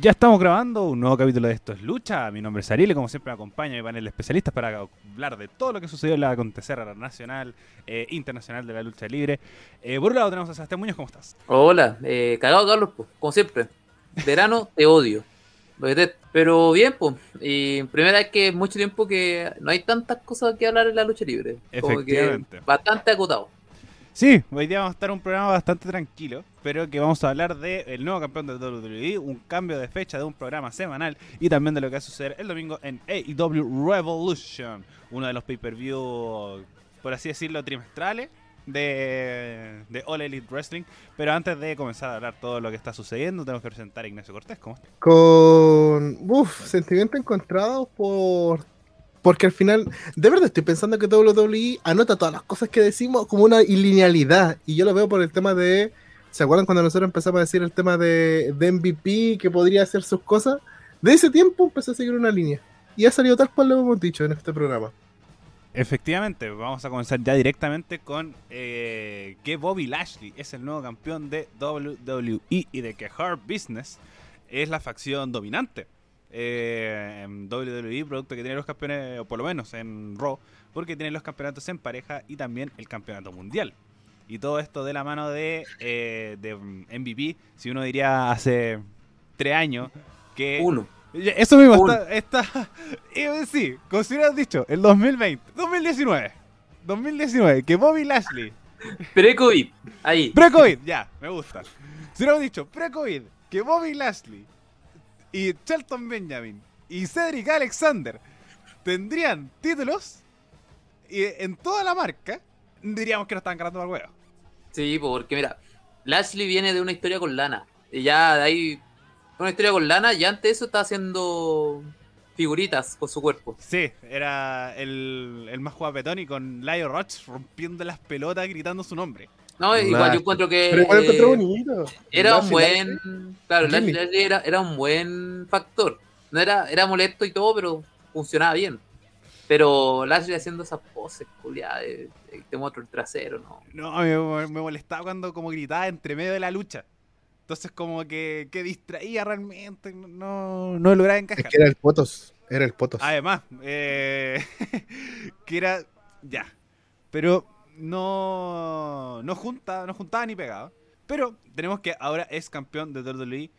Ya estamos grabando un nuevo capítulo de Esto es Lucha. Mi nombre es Ariel y como siempre me acompaña mi panel de especialistas para hablar de todo lo que sucedió en la acontecer nacional, eh, internacional de la lucha libre. Eh, por un lado tenemos a Sebastián Muñoz, ¿cómo estás? Hola, eh, cagado Carlos, pues, como siempre. Verano, te odio. Pero bien, pues. Y primera vez que mucho tiempo que no hay tantas cosas que hablar en la lucha libre. Efectivamente. bastante acotado. Sí, hoy día vamos a estar un programa bastante tranquilo, pero que vamos a hablar del nuevo campeón de WWE, un cambio de fecha de un programa semanal y también de lo que va a suceder el domingo en AEW Revolution, uno de los pay-per-view, por así decirlo, trimestrales de, de, All Elite Wrestling. Pero antes de comenzar a hablar todo lo que está sucediendo, tenemos que presentar a Ignacio Cortés. ¿Cómo? Con, uff, sentimiento encontrado por porque al final, de verdad estoy pensando que WWE anota todas las cosas que decimos como una linealidad. Y yo lo veo por el tema de. ¿Se acuerdan cuando nosotros empezamos a decir el tema de, de MVP que podría hacer sus cosas? De ese tiempo empezó a seguir una línea. Y ha salido tal cual lo hemos dicho en este programa. Efectivamente, vamos a comenzar ya directamente con eh, que Bobby Lashley es el nuevo campeón de WWE y de que Hard Business es la facción dominante eh, en WWE, producto que tiene los campeones, o por lo menos en Raw, porque tiene los campeonatos en pareja y también el campeonato mundial. Y todo esto de la mano de, eh, de MVP, si uno diría hace tres años que... Uno. Eso mismo está... está sí, hubieras dicho, el 2020, 2019, 2019, que Bobby Lashley... Pre-COVID, ahí. Pre-COVID, ya, me gusta. Si hubieras dicho, pre-COVID, que Bobby Lashley y Shelton Benjamin y Cedric Alexander tendrían títulos y en toda la marca, diríamos que no están ganando mal huevo. Sí, porque mira, Lashley viene de una historia con Lana. Y ya de ahí, una historia con Lana, y antes de eso está haciendo figuritas con su cuerpo. Sí, era el, el más guapetón y con Lio Roach rompiendo las pelotas gritando su nombre. No, igual yo encuentro que. Pero igual encontré bonito. Era un buen. Claro, era, era un buen factor. No era, era molesto y todo, pero funcionaba bien. Pero Lashley haciendo esas poses, culiadas, te muestro el trasero, ¿no? No, me, me, molestaba cuando como gritaba entre medio de la lucha. Entonces como que, que distraía realmente, no, no lograba encajar. Es que era el potos, era el potos. Además, eh, que era, ya, pero no, no, junta, no juntaba ni pegaba. Pero tenemos que ahora es campeón de WWE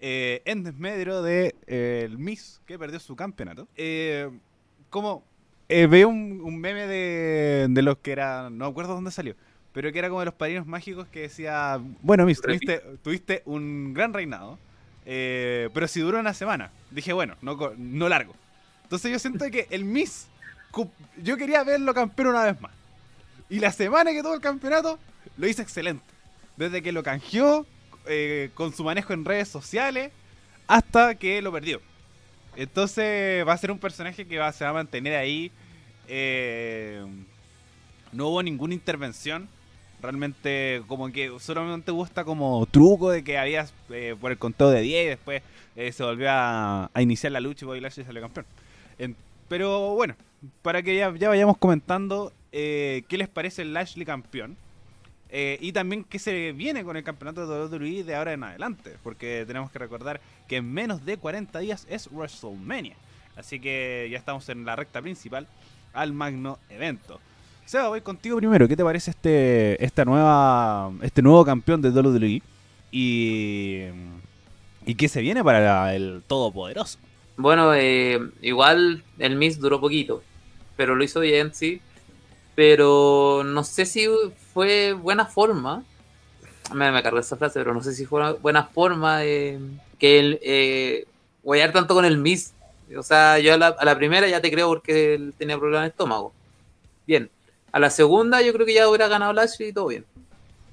eh, en desmedro de eh, el Miss que perdió su campeonato. Eh, como eh, veo un, meme de, de, los que era, no acuerdo dónde salió, pero que era como de los padrinos mágicos que decía, bueno Miss, tuviste, tuviste un gran reinado, pero si duró una semana. Dije, bueno, no, no largo. Entonces yo siento que el Miss, yo quería verlo campeón una vez más. Y la semana que tuvo el campeonato, lo hizo excelente. Desde que lo canjeó eh, con su manejo en redes sociales hasta que lo perdió. Entonces va a ser un personaje que va, se va a mantener ahí. Eh, no hubo ninguna intervención. Realmente como que solamente gusta como truco de que había eh, por el conteo de 10 y después se volvió a, iniciar la lucha y Bobby Lashley salió campeón. pero bueno, para que ya vayamos comentando, eh, qué les parece el Lashley campeón. Eh, y también qué se viene con el campeonato de WWE de ahora en adelante. Porque tenemos que recordar que en menos de 40 días es WrestleMania. Así que ya estamos en la recta principal al magno evento. Seba, voy contigo primero. ¿Qué te parece este, esta nueva, este nuevo campeón de WWE? Y, y qué se viene para el Todopoderoso. Bueno, eh, igual el Miss duró poquito, pero lo hizo bien, sí. Pero no sé si fue buena forma. Me, me cargué esa frase, pero no sé si fue buena forma de que él eh, tanto con el Miss. O sea, yo a la, primera ya te creo porque él tenía problemas de estómago. Bien. A la segunda yo creo que ya hubiera ganado Lashley y todo bien.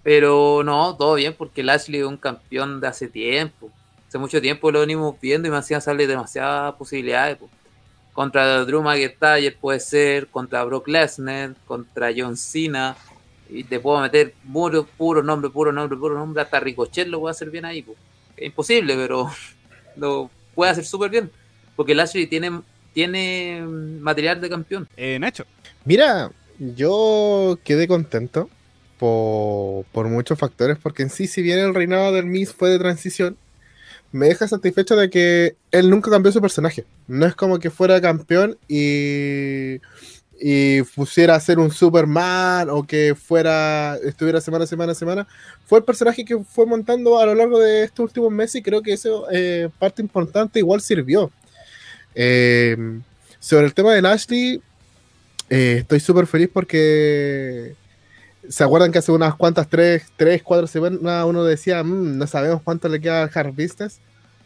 Pero no, todo bien porque Lashley es un campeón de hace tiempo. Hace mucho tiempo lo venimos viendo y me hacían salir demasiadas posibilidades. Contra Drew McIntyre puede ser, contra Brock Lesnar, contra John Cena, y te puedo meter puro, puro nombre, puro nombre, puro nombre, hasta Ricochet lo voy a hacer bien ahí. Es imposible, pero lo puede hacer súper bien, porque Lashley tiene, tiene material de campeón. Eh, Nacho. Mira, yo quedé contento por, por muchos factores, porque en sí, si bien el reinado del Miss fue de transición, me deja satisfecho de que él nunca cambió su personaje. No es como que fuera campeón y, y pusiera a ser un Superman o que fuera estuviera semana semana semana. Fue el personaje que fue montando a lo largo de estos últimos meses y creo que eso, eh, parte importante, igual sirvió. Eh, sobre el tema de Lashley, eh, estoy súper feliz porque ¿Se acuerdan que hace unas cuantas, tres, tres cuatro semanas, uno decía, "Mm, no sabemos cuánto le queda al Hard Business?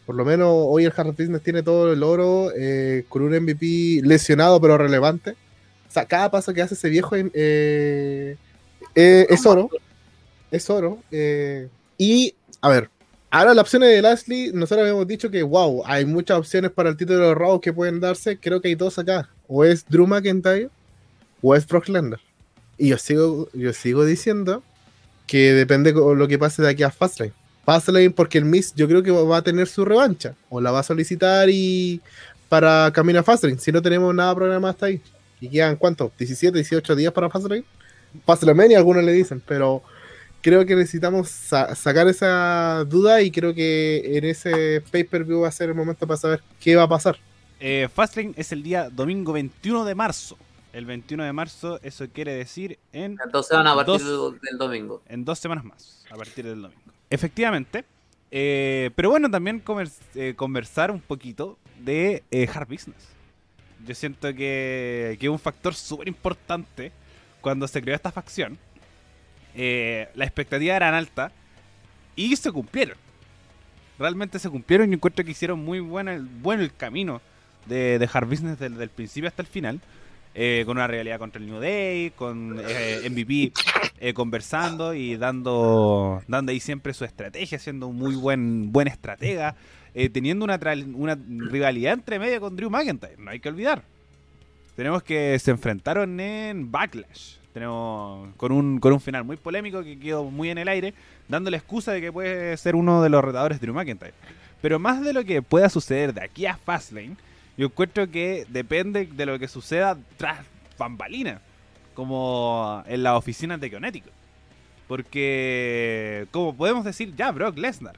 Por lo menos hoy el Hard Business tiene todo el oro eh, con un MVP lesionado pero relevante. O sea, cada paso que hace ese viejo eh, eh, es oro. Es oro. eh, y, a ver, ahora las opciones de Lashley, nosotros habíamos dicho que, wow, hay muchas opciones para el título de Raw que pueden darse. Creo que hay dos acá. O es Drew McIntyre o es Brock Lesnar. Y yo sigo, yo sigo diciendo que depende con lo que pase de aquí a Fastlane. Fastlane porque el Miss yo creo que va a tener su revancha. O la va a solicitar y para camino Fastlane. Si no tenemos nada programado hasta ahí. Y quedan cuánto? 17, 18 días para Fastlane. Fastlane algunos le dicen, pero creo que necesitamos sa- sacar esa duda y creo que en ese pay-per-view va a ser el momento para saber qué va a pasar. Eh, Fastlane es el día domingo 21 de marzo. El 21 de marzo, eso quiere decir en, Entonces van a partir Dos. del, domingo. en dos semanas más, a partir del domingo. Efectivamente. eh, pero bueno, también eh, conversar un poquito de eh, Hard Business. Yo siento que, que es un factor súper importante cuando se creó esta facción. Las expectativas eran altas y se cumplieron. Realmente se cumplieron y encuentro que hicieron muy buena, bueno el camino de, de Hard Business desde el principio hasta el final. Eh, con una realidad contra el New Day, con eh, MVP eh, conversando y dando, dando ahí siempre su estrategia, siendo un muy buen, buen estratega, eh, teniendo una, una rivalidad entre medio con Drew McIntyre, no hay que olvidar. Tenemos que se enfrentaron en Backlash. Tenemos con un, con un final muy polémico que quedó muy en el aire, dando la excusa de que puede ser uno de los retadores de Drew McIntyre. Pero más de lo que pueda suceder de aquí a Fastlane, yo encuentro que depende de lo que suceda tras bambalinas, como en las oficinas de Connecticut. Porque, como podemos decir, ya Brock Lesnar.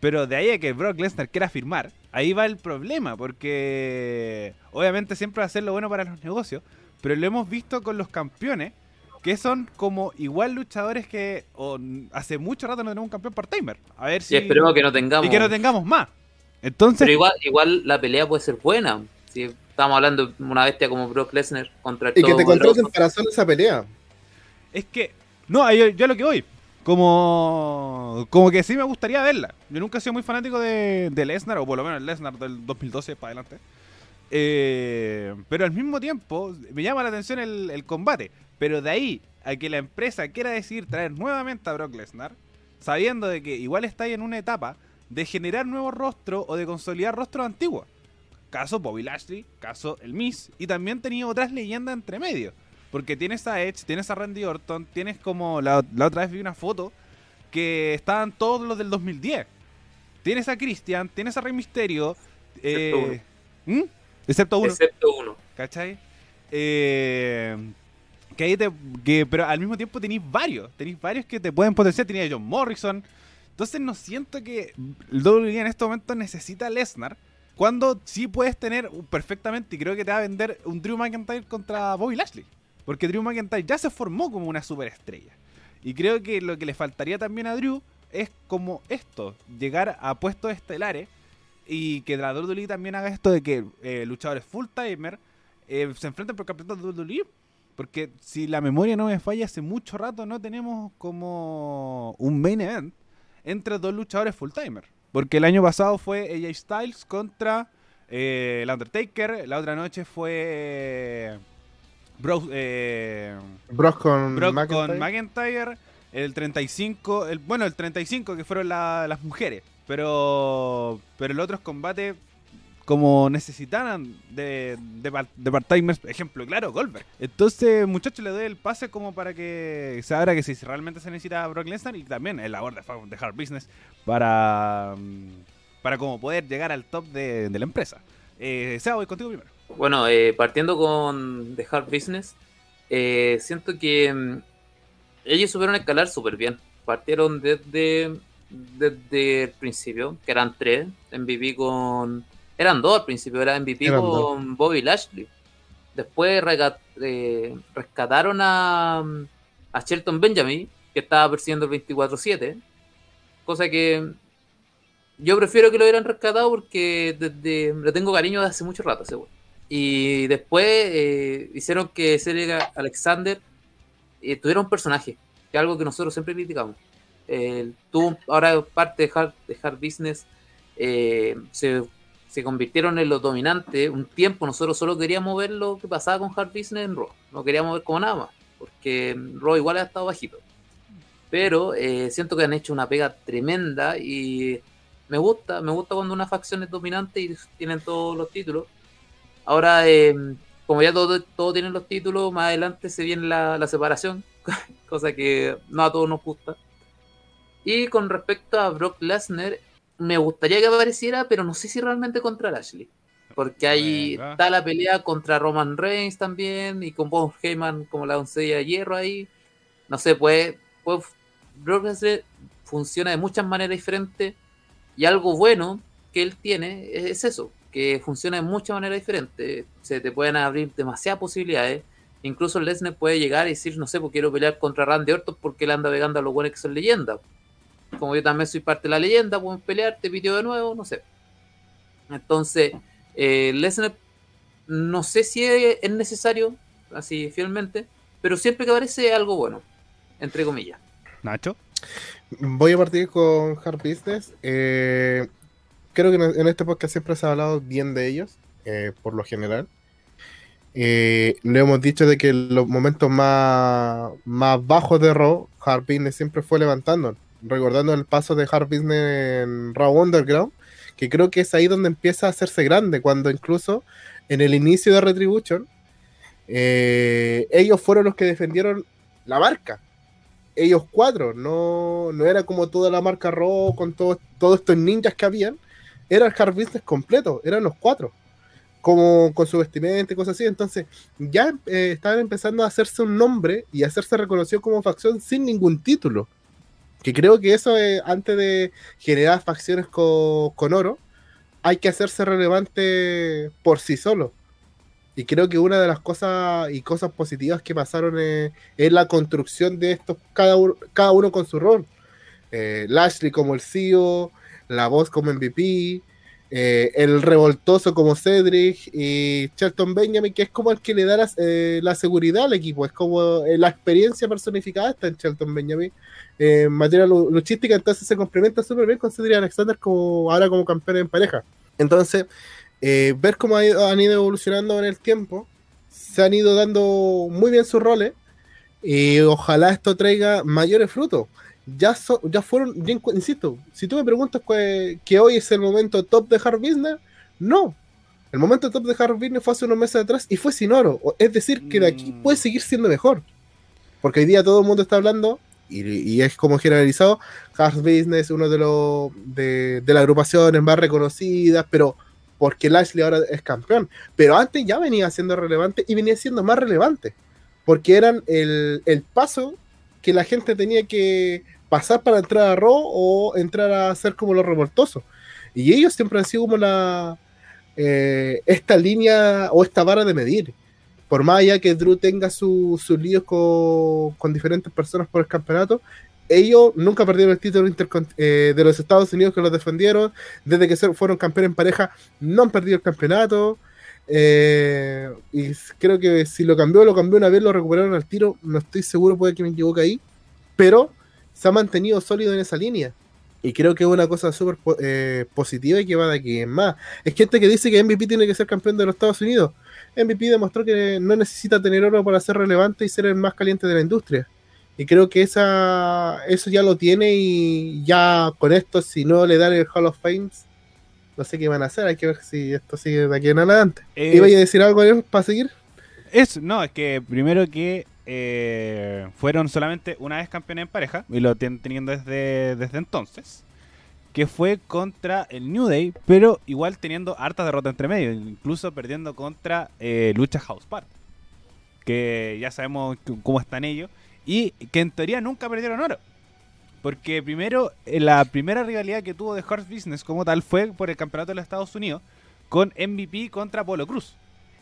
Pero de ahí a que Brock Lesnar quiera firmar, ahí va el problema, porque obviamente siempre va a ser lo bueno para los negocios, pero lo hemos visto con los campeones, que son como igual luchadores que o, n- hace mucho rato no tenemos un campeón part-timer. A ver si... Y esperemos que no tengamos. y que no tengamos más. Entonces, Pero igual, igual la pelea puede ser buena. Si estamos hablando de una bestia como Brock Lesnar contra Y que te contraten para hacer esa pelea. Es que, no, yo, yo a lo que voy. Como, como que sí me gustaría verla. Yo nunca he sido muy fanático de, de Lesnar, o por lo menos el Lesnar del 2012 para adelante. Eh, pero al mismo tiempo, me llama la atención el, el combate. Pero de ahí a que la empresa quiera decidir traer nuevamente a Brock Lesnar, sabiendo de que igual está ahí en una etapa de generar nuevos rostros o de consolidar rostros antiguos. Caso Bobby Lashley, caso el Miz, y también tenía otras leyendas entre medio. Porque tienes a Edge, tienes a Randy Orton, tienes como. La, la otra vez vi una foto que estaban todos los del 2010. Tienes a Christian, tienes a Rey Misterio. eh, ¿Mm? Excepto uno. Excepto uno. ¿Cachai? Eh, que ahí te, que, pero al mismo tiempo tenéis varios. Tenéis varios que te pueden potenciar. Tenía a John Morrison. Entonces no siento que el WWE en este momento necesita a Lesnar. Cuando sí puedes tener perfectamente, y creo que te va a vender un Drew McIntyre contra Bobby Lashley. Porque Drew McIntyre ya se formó como una superestrella. Y creo que lo que le faltaría también a Drew es como esto, llegar a puestos estelares y que la WWE también haga esto de que eh, luchadores full timer eh, se enfrenten por campeonato de WWE. Porque si la memoria no me falla, hace mucho rato no tenemos como un main event entre dos luchadores full timer. Porque el año pasado fue AJ Styles contra eh, el Undertaker. La otra noche fue Bro, eh, Brock con Brock McIntyre. con McIntyre, el 35, el, bueno, el 35 que fueron la- las mujeres, pero pero los otros combates como necesitaran de, de, de part-timers, ejemplo, claro, Goldberg. Entonces, muchachos, le doy el pase como para que se abra que si realmente se necesita Brock Lesnar y también el labor de, de Hard Business para, mm, para como poder llegar al top de, la empresa. Eh, Seba, voy contigo primero. Bueno, eh, partiendo con The Hard Business, eh, siento que mm, ellos supieron escalar súper bien. Partieron desde desde el principio, que eran tres, MVP con... Eran dos al principio, era MVP Eran con Bobby Lashley. Después eh, rescataron a, a Shelton Benjamin, que estaba persiguiendo el 24-7. Cosa que yo prefiero que lo hubieran rescatado porque desde, le tengo cariño desde hace mucho rato, seguro. Y después eh, hicieron que Cedric Alexander eh, tuviera un personaje, que es algo que nosotros siempre criticamos. Eh, tuvo ahora parte de Hard, de Hard Business, eh, se, se convirtieron en los dominantes. Un tiempo nosotros solo queríamos ver lo que pasaba con Hard Business en Raw, no queríamos ver como nada más, porque Raw igual ha estado bajito. Pero eh, siento que han hecho una pega tremenda y me gusta, me gusta cuando una facción es dominante y tienen todos los títulos. Ahora, eh, como ya todos todo tienen los títulos, más adelante se viene la, la separación, cosa que no a todos nos gusta. Y con respecto a Brock Lesnar, me gustaría que apareciera, pero no sé si realmente contra Lashley. Porque ahí Venga. está la pelea contra Roman Reigns también, y con Paul Heyman como la doncella de hierro ahí. No sé, pues, pues funciona de muchas maneras diferentes. Y algo bueno que él tiene es eso, que funciona de muchas maneras diferentes. Se te pueden abrir demasiadas posibilidades. Incluso Lesnar puede llegar y decir, no sé, pues quiero pelear contra Randy Orton porque él anda pegando a los buenos que son leyendas. Como yo también soy parte de la leyenda, pueden pelear, te pidió de nuevo, no sé. Entonces, eh, Lesnar, no sé si es es necesario, así fielmente, pero siempre que aparece es algo bueno, entre comillas. Nacho. Voy a partir con Hard Business. Eh, creo que en este podcast siempre se ha hablado bien de ellos, eh, por lo general. Eh, lo hemos dicho de que en los momentos más, más bajos de Raw, Hard Business siempre fue levantando. Recordando el paso de Hard Business en Raw Underground, que creo que es ahí donde empieza a hacerse grande, cuando incluso en el inicio de Retribution, eh, ellos fueron los que defendieron la marca. Ellos cuatro, no, no era como toda la marca Raw con todo- todos estos ninjas que habían, era el Hard Business completo, eran los cuatro, como con su vestimenta y cosas así, entonces ya eh, estaban empezando a hacerse un nombre y a hacerse reconocido como facción sin ningún título, que creo que eso es, antes de generar facciones co- con oro, hay que hacerse relevante por sí solo. Y creo que una de las cosas y cosas positivas que pasaron es, es la construcción de estos, cada uno, cada uno con su rol. Eh, Lashley como el CEO, la voz como MVP, eh, el revoltoso como Cedric y Shelton Benjamin, que es como el que le da la, eh, la seguridad al equipo, es como eh, la experiencia personificada está en Shelton Benjamin. En materia lu- luchística, entonces se complementa súper bien con Cedric Alexander como, ahora como campeón en pareja. Entonces, ver cómo ha ido- han ido evolucionando en el tiempo, se han ido dando muy bien sus roles y ojalá esto traiga mayores frutos. Ya, so- ya fueron, ya insisto, si tú me preguntas que, que hoy es el momento top de Hard Business, no. El momento top de Hard Business fue hace unos meses atrás y fue sin oro. Es decir, que de aquí Mm. puede seguir siendo mejor. Porque hoy día todo el mundo está hablando, y, y es como generalizado, Hard Business, uno de los de, de las agrupaciones más reconocidas, pero porque Lashley ahora es campeón. Pero antes ya venía siendo relevante y venía siendo más relevante. Porque eran el, el paso que la gente tenía que pasar para entrar a Raw o entrar a ser como los revoltosos. Y ellos siempre han sido como la eh, esta línea o esta vara de medir. Por más allá que Drew tenga su- sus líos con, con diferentes personas por el campeonato, ellos nunca perdieron el título eh, de los Estados Unidos que los defendieron. Desde que fueron campeones en pareja, no han perdido el campeonato. Eh, y creo que si lo cambió, lo cambió una vez, lo recuperaron al tiro. No estoy seguro, puede que me equivoque ahí. Pero se ha mantenido sólido en esa línea. Y creo que es una cosa súper eh, positiva y que va de aquí en más. Es gente que dice que MVP tiene que ser campeón de los Estados Unidos. MVP demostró que no necesita tener oro para ser relevante y ser el más caliente de la industria. Y creo que esa, eso ya lo tiene y ya con esto, si no le dan el Hall of Fame, no sé qué van a hacer. Hay que ver si esto sigue de aquí en adelante. Eh, ¿Iba a decir algo para seguir? Es, no, es que primero que eh, fueron solamente una vez campeones en pareja, y lo tienen teniendo desde, desde entonces, que fue contra el New Day, pero igual teniendo hartas derrotas entre medio, incluso perdiendo contra eh, Lucha House Party, que ya sabemos cómo están ellos, y que en teoría nunca perdieron oro. Porque primero, eh, la primera rivalidad que tuvo de Horse Business como tal fue por el campeonato de los Estados Unidos con MVP contra Polo Cruz.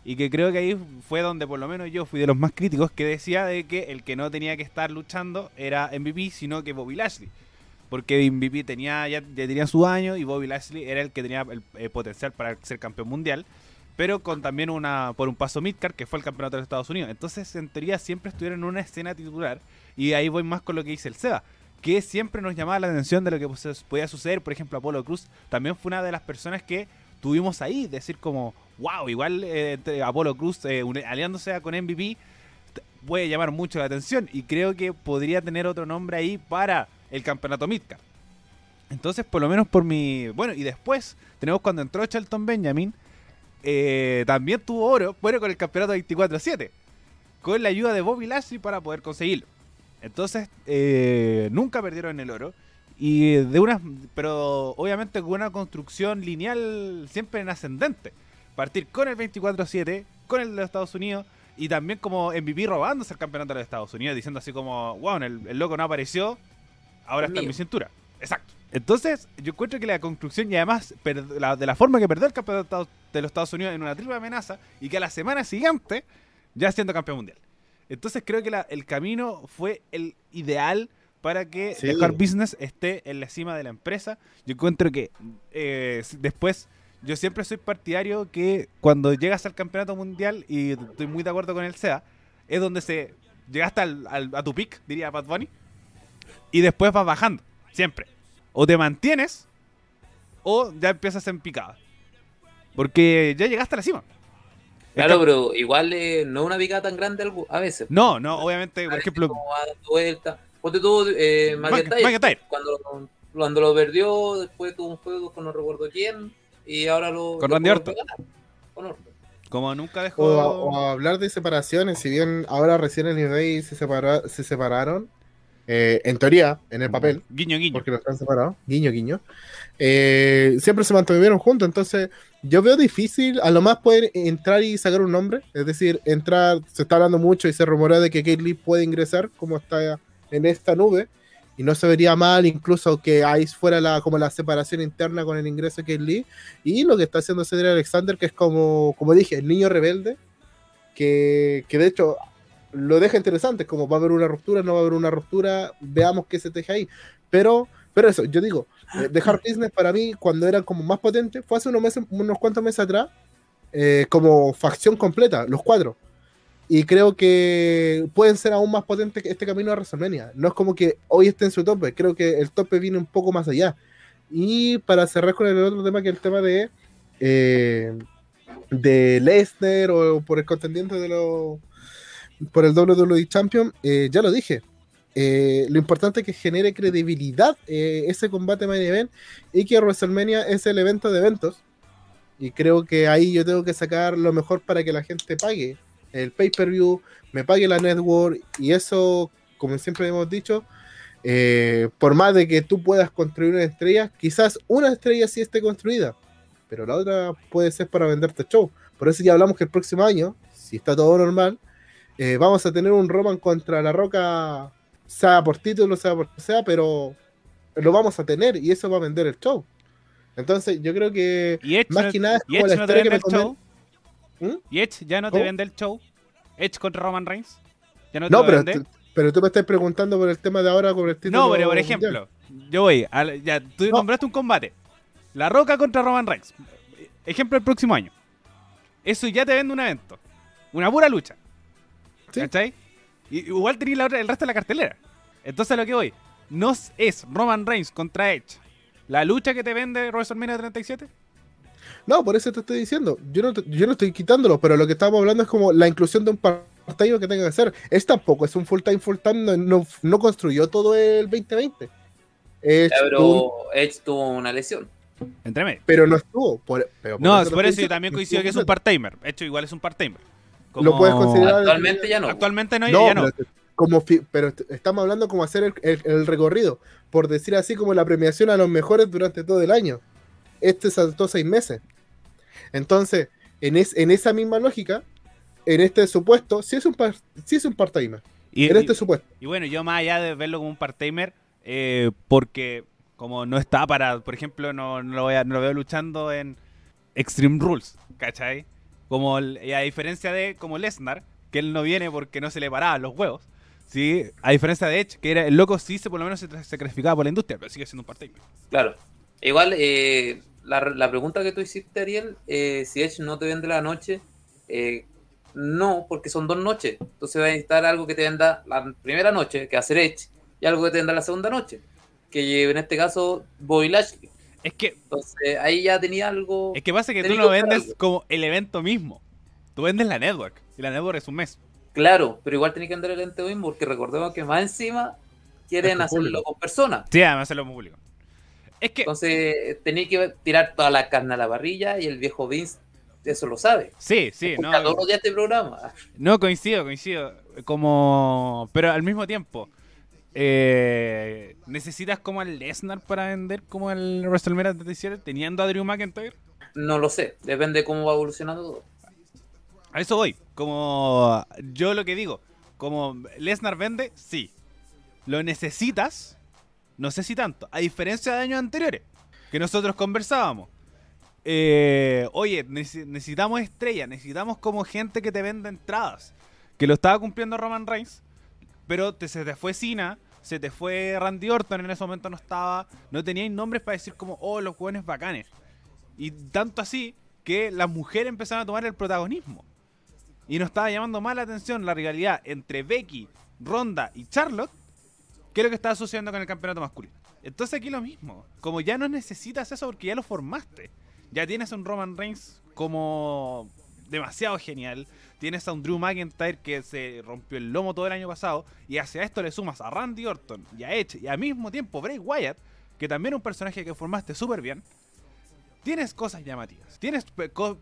Y que creo que ahí fue donde por lo menos yo fui de los más críticos que decía de que el que no tenía que estar luchando era MVP, sino que Bobby Lashley. Porque MVP tenía, ya, ya tenía su año y Bobby Lashley era el que tenía el eh, potencial para ser campeón mundial. Pero con también una por un paso midcard que fue el campeonato de Estados Unidos. Entonces, en teoría, siempre estuvieron en una escena titular. Y ahí voy más con lo que dice el Seba que siempre nos llamaba la atención de lo que pues, podía suceder. Por ejemplo, Apolo Cruz también fue una de las personas que tuvimos ahí, decir como, wow, igual eh, entre Apolo Cruz eh, aliándose con MVP puede llamar mucho la atención y creo que podría tener otro nombre ahí para el campeonato Midcard. Entonces, por lo menos por mi... Bueno, y después tenemos cuando entró Shelton Benjamin, eh, también tuvo oro, bueno, con el campeonato 24-7, con la ayuda de Bobby Lashley para poder conseguirlo. Entonces, eh, nunca perdieron el oro. Y de una, pero obviamente con una construcción lineal siempre en ascendente. Partir con el 24-7, con el de los Estados Unidos, y también como MVP robándose el campeonato de los Estados Unidos, diciendo así como, wow, el, el loco no apareció, ahora está en mi cintura. Exacto. Entonces, yo encuentro que la construcción y además la- de la forma que perdió el campeonato de los Estados Unidos en una triple amenaza y que a la semana siguiente ya siendo campeón mundial. Entonces creo que la- el camino fue el ideal para que Sí. The Hard Business esté en la cima de la empresa. Yo encuentro que eh, después, yo siempre soy partidario que cuando llegas al campeonato mundial, y estoy muy de acuerdo con el SEA, es donde se llegaste al, al- a tu pick, diría Pat Bunny, y después vas bajando, siempre. O te mantienes, o ya empiezas en picada. Porque ya llegaste a la cima. Claro, pero igual eh, no es una picada tan grande a veces. No, no, obviamente, por ejemplo, vuelta. Ponte tú, eh, McIntyre. cuando, cuando lo perdió, después tuvo un juego con no recuerdo quién, y ahora lo. Con Randy Orton. como nunca dejó... O, o hablar de separaciones, si bien ahora recién el New Day se, separa- se separaron, eh, en teoría, en el papel, Guiño, guiño. porque no están separados, guiño, guiño, eh, siempre se mantuvieron juntos, entonces yo veo difícil, a lo más poder entrar y sacar un nombre, es decir, entrar, se está hablando mucho y se rumorea de que Kate Lee puede ingresar como está en esta nube, y no se vería mal incluso que ahí fuera la, como la separación interna con el ingreso de Kate Lee, y lo que está haciendo Cedric Alexander, que es como, como dije, el niño rebelde, que, que de hecho lo deja interesante, como va a haber una ruptura, no va a haber una ruptura, veamos qué se teje ahí. Pero, pero eso, yo digo, eh, The Hard Business para mí, cuando era como más potente, fue hace unos meses, unos cuantos meses atrás, eh, como facción completa, los cuatro. Y creo que pueden ser aún más potentes que este camino a WrestleMania. No es como que hoy esté en su tope, creo que el tope viene un poco más allá. Y para cerrar con el otro tema, que es el tema de, eh, de Lesnar o por el contendiente de los por el WWE Champion, eh, ya lo dije. Eh, lo importante es que genere credibilidad eh, ese combate main event y que WrestleMania es el evento de eventos. Y creo que ahí yo tengo que sacar lo mejor para que la gente pague el pay-per-view, me pague la network y eso, como siempre hemos dicho, eh, por más de que tú puedas construir una estrella, quizás una estrella sí esté construida, pero la otra puede ser para venderte show. Por eso ya hablamos que el próximo año, si está todo normal, eh, vamos a tener un Roman contra La Roca, sea por título, sea por sea, pero lo vamos a tener y eso va a vender el show. Entonces, yo creo que Y más no- que nada es como la no que me show. ¿Mm? Y Edge ya no te vende el show. Edge contra Roman Reigns. Ya no te No, pero, vende. pero tú me estás preguntando por el tema de ahora con el título. No, pero por mundial. ejemplo, yo voy. ya, tú No. nombraste un combate. La Roca contra Roman Reigns. Ejemplo el próximo año. Eso ya te vende un evento. Una pura lucha. Sí. ¿Cachai? Y, igual tenéis la otra- el resto de la cartelera. Entonces a lo que voy. No es Roman Reigns contra Edge. La lucha que te vende WrestleMania 37. No, por eso te estoy diciendo. Yo no, te- yo no estoy quitándolo, pero lo que estamos hablando es como la inclusión de un part-time que tenga que hacer. Es tampoco, es un full-time, full-time, no, no, no construyó todo el 2020. Es Ya, un- pero Edge tuvo una lesión. Entre medio. pero no estuvo. Por, pero No, te por eso yo también coincido que es un part-timer. Hecho, igual es un part-timer. Lo puedes considerar- Actualmente ya no. Actualmente no, No, ya no. pero, como fi- pero est- estamos hablando como hacer el, el- el recorrido, por decir así, como la premiación a los mejores durante todo el año. Este saltó seis meses. Entonces, en, es- en esa misma lógica, en este supuesto, sí es un, par- sí es un part-timer. Y, En y- este supuesto. y bueno, yo más allá de verlo como un part-timer, eh, porque como no está para, por ejemplo, no, no lo, voy a- no lo veo luchando en Extreme Rules, ¿cachai? Como el- y a diferencia de como Lesnar, que él no viene porque no se le paraban los huevos. Sí, a diferencia de Edge, que era el loco sí se por lo menos se, clasificaba por la industria, pero sigue siendo un part-time. Claro. Igual, eh, la, la pregunta que tú hiciste, Ariel, eh, si Edge no te vende la noche, eh, no, porque son dos noches. Entonces va a necesitar algo que te venda la primera noche, que va a ser Edge, y algo que te venda la segunda noche, que en este caso Bobby Lashley. Es que Entonces ahí ya tenía algo. Es que pasa que tú Tenés lo vendes algo. como el evento mismo. Tú vendes la network. Y la network es un mes. Claro, pero igual tenía que vender el ente mismo, porque recordemos que más encima quieren con hacerlo con personas. Sí, además hacerlo muy público. Es que, Entonces tenía que tirar toda la carne a la parrilla y el viejo Vince eso lo sabe. sí, sí, no, todos los días este programa. no coincido, coincido. Como. Pero al mismo tiempo. eh, ¿Necesitas como el Lesnar para vender como el WrestleMania 37 teniendo a Drew McIntyre? No lo sé, depende de cómo va evolucionando todo. A eso voy. Como yo lo que digo, como Lesnar vende, sí. Lo necesitas, no sé si tanto. A diferencia de años anteriores, que nosotros conversábamos. Eh, oye, nece- necesitamos estrellas, necesitamos como gente que te venda entradas. Que lo estaba cumpliendo Roman Reigns, pero se te fue Cena, se te fue Randy Orton, en ese momento no estaba, no teníais nombres para decir como, oh, los jóvenes bacanes. Y tanto así que las mujeres empezaron a tomar el protagonismo. Y nos estaba llamando más la atención la rivalidad entre Becky, Ronda y Charlotte que lo que estaba sucediendo con el campeonato masculino. Entonces aquí lo mismo. Como ya no necesitas eso porque ya lo formaste. Ya tienes a un Roman Reigns como demasiado genial. Tienes a un Drew McIntyre que se rompió el lomo todo el año pasado. Y hacia esto le sumas a Randy Orton y a Edge y al mismo tiempo Bray Wyatt, que también es un personaje que formaste súper bien. Tienes cosas llamativas. Tienes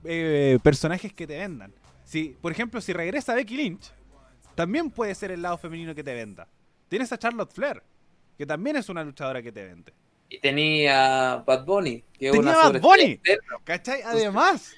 eh, personajes que te vendan. Si, por ejemplo, si regresa Becky Lynch, también puede ser el lado femenino que te venda. Tienes a Charlotte Flair, que también es una luchadora que te vende. Y tenía Bad Bunny, que es Tenía una Bad Bunny. ¿Cachai? Además,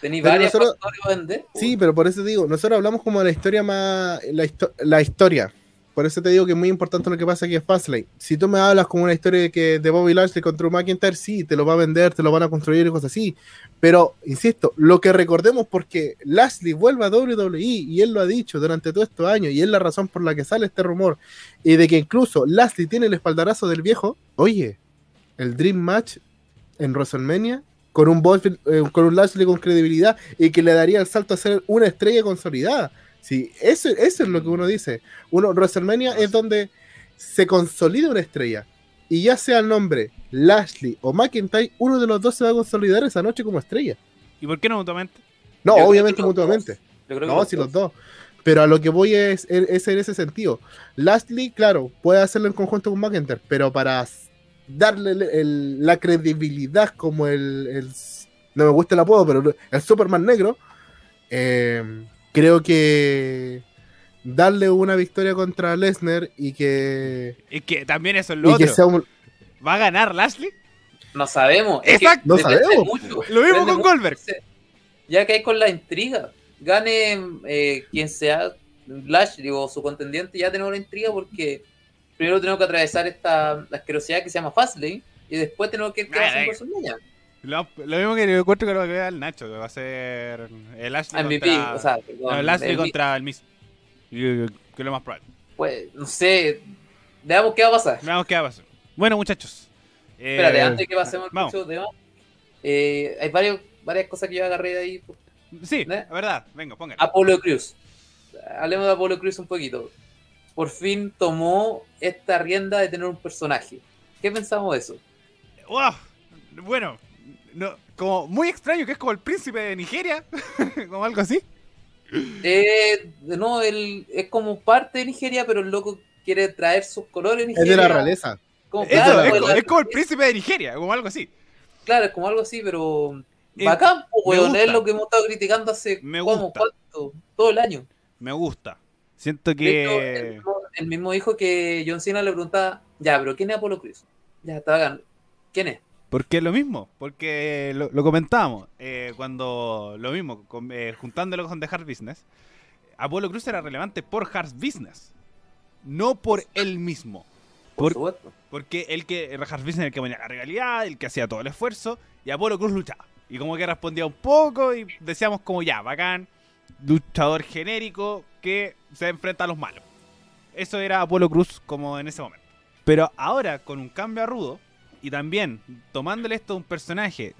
Tenía varias nosotros- vender. Sí, pero por eso digo, nosotros hablamos como de la historia más. La, histo- la historia. Por eso te digo que es muy importante lo que pasa aquí en Fastlane. Si tú me hablas como una historia de que de Bobby Lashley contra Drew McIntyre, sí, te lo va a vender, te lo van a construir y cosas así. Pero, insisto, lo que recordemos porque Lashley vuelve a WWE y él lo ha dicho durante todos estos años y es la razón por la que sale este rumor y de que incluso Lashley tiene el espaldarazo del viejo. Oye, el Dream Match en WrestleMania con un, eh, con un Lashley con credibilidad y que le daría el salto a ser una estrella consolidada. Sí, eso, eso es lo que uno dice. Uno, WrestleMania es donde se consolida una estrella. Y ya sea el nombre Lashley o McIntyre, uno de los dos se va a consolidar esa noche como estrella. ¿y por qué no mutuamente? No, Yo creo obviamente mutuamente. dos. Yo creo que No, los sí, los dos. Pero a lo que voy es, es en ese sentido. Lashley, claro, puede hacerlo en conjunto con McIntyre, pero para darle el- el- la credibilidad como el, el- No me gusta el apodo, pero el Superman negro, eh, creo que darle una victoria contra Lesnar y que, Es que también eso es lo y que otro. sea un... ¿Va a ganar Lashley? No sabemos. es que Exacto. No sabemos. mucho, Lo mismo con mucho. Goldberg. Ya que hay con la intriga. Gane eh, quien sea Lashley o su contendiente, ya tenemos la intriga porque primero tenemos que atravesar esta asquerosidad que se llama Fastlane y después tenemos que ir. WrestleMania. Lo, lo mismo que yo encuentro que lo que el Nacho, que va a ser el Lashley MVP, contra... o sea, perdón, no, el Lashley el- contra el Miz. Y- Que es lo más probable. pues, no sé, veamos qué va a pasar. Veamos qué va a pasar. Bueno, muchachos. eh, Espérate, antes de que pasemos al próximo tema, eh, hay varios, varias cosas que yo agarré de ahí. Sí, ¿Eh? la verdad. Venga, póngale. Apolo Cruz. Hablemos de Apolo Cruz un poquito. Por fin tomó esta rienda de tener un personaje. ¿Qué pensamos de eso? Wow. Bueno, no, como muy extraño que es como el príncipe de Nigeria, como algo así. Eh, no, él es como parte de Nigeria, pero el loco quiere traer sus colores Es Nigeria. de la realeza. Como, claro, es, de co- la- es como el príncipe de Nigeria, como algo así. claro, es como algo así, pero Eh, bacán, me weón, gusta. es lo que hemos estado criticando hace gusta. ¿cuánto? todo el año. Me gusta. Siento hecho, el, que. mismo, el mismo dijo que John Cena le preguntaba, ya, pero ¿quién es Apolo Cruz? Ya, está bacán. ¿Quién es? Porque es lo mismo, porque lo, lo comentábamos eh, cuando lo mismo, con- eh, juntándolo con The Hard Business, Apolo Cruz era relevante por Hard Business, no por él mismo. por, Por- supuesto. Porque el que Rajar Vincent el que ponía la realidad, el que hacía todo el esfuerzo, y Apolo Cruz luchaba. Y como que respondía un poco y decíamos como ya, bacán, luchador genérico que se enfrenta a los malos. Eso era Apolo Cruz como en ese momento. Pero ahora, con un cambio a rudo, y también tomándole esto a un personaje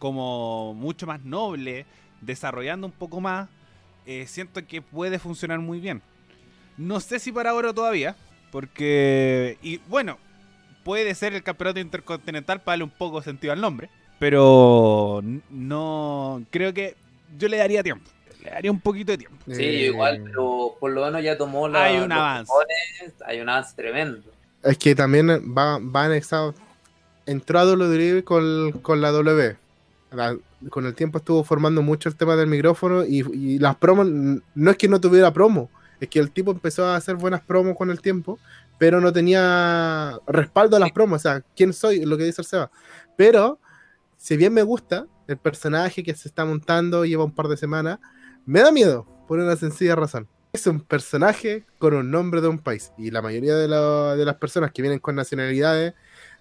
como mucho más noble, desarrollando un poco más, eh, siento que puede funcionar muy bien. No sé si para ahora todavía, porque... Y bueno, puede ser el campeonato intercontinental para darle un poco de sentido al nombre, pero no... Creo que yo le daría tiempo. Le daría un poquito de tiempo. Sí, Eh, igual, pero por lo menos ya tomó la, Hay un avance. cojones, hay un avance tremendo. Es que también va, va anexado. Entró a WWE con, con la W. Con el tiempo estuvo formando mucho el tema del micrófono y, las promos. No es que no tuviera promo, es que el tipo empezó a hacer buenas promos con el tiempo, pero no tenía respaldo a las promos. O sea, ¿quién soy? Lo que dice el Seba. Pero, si bien me gusta el personaje que se está montando, lleva un par de semanas, me da miedo por una sencilla razón. Es un personaje con un nombre de un país. Y la mayoría de, de las personas que vienen con nacionalidades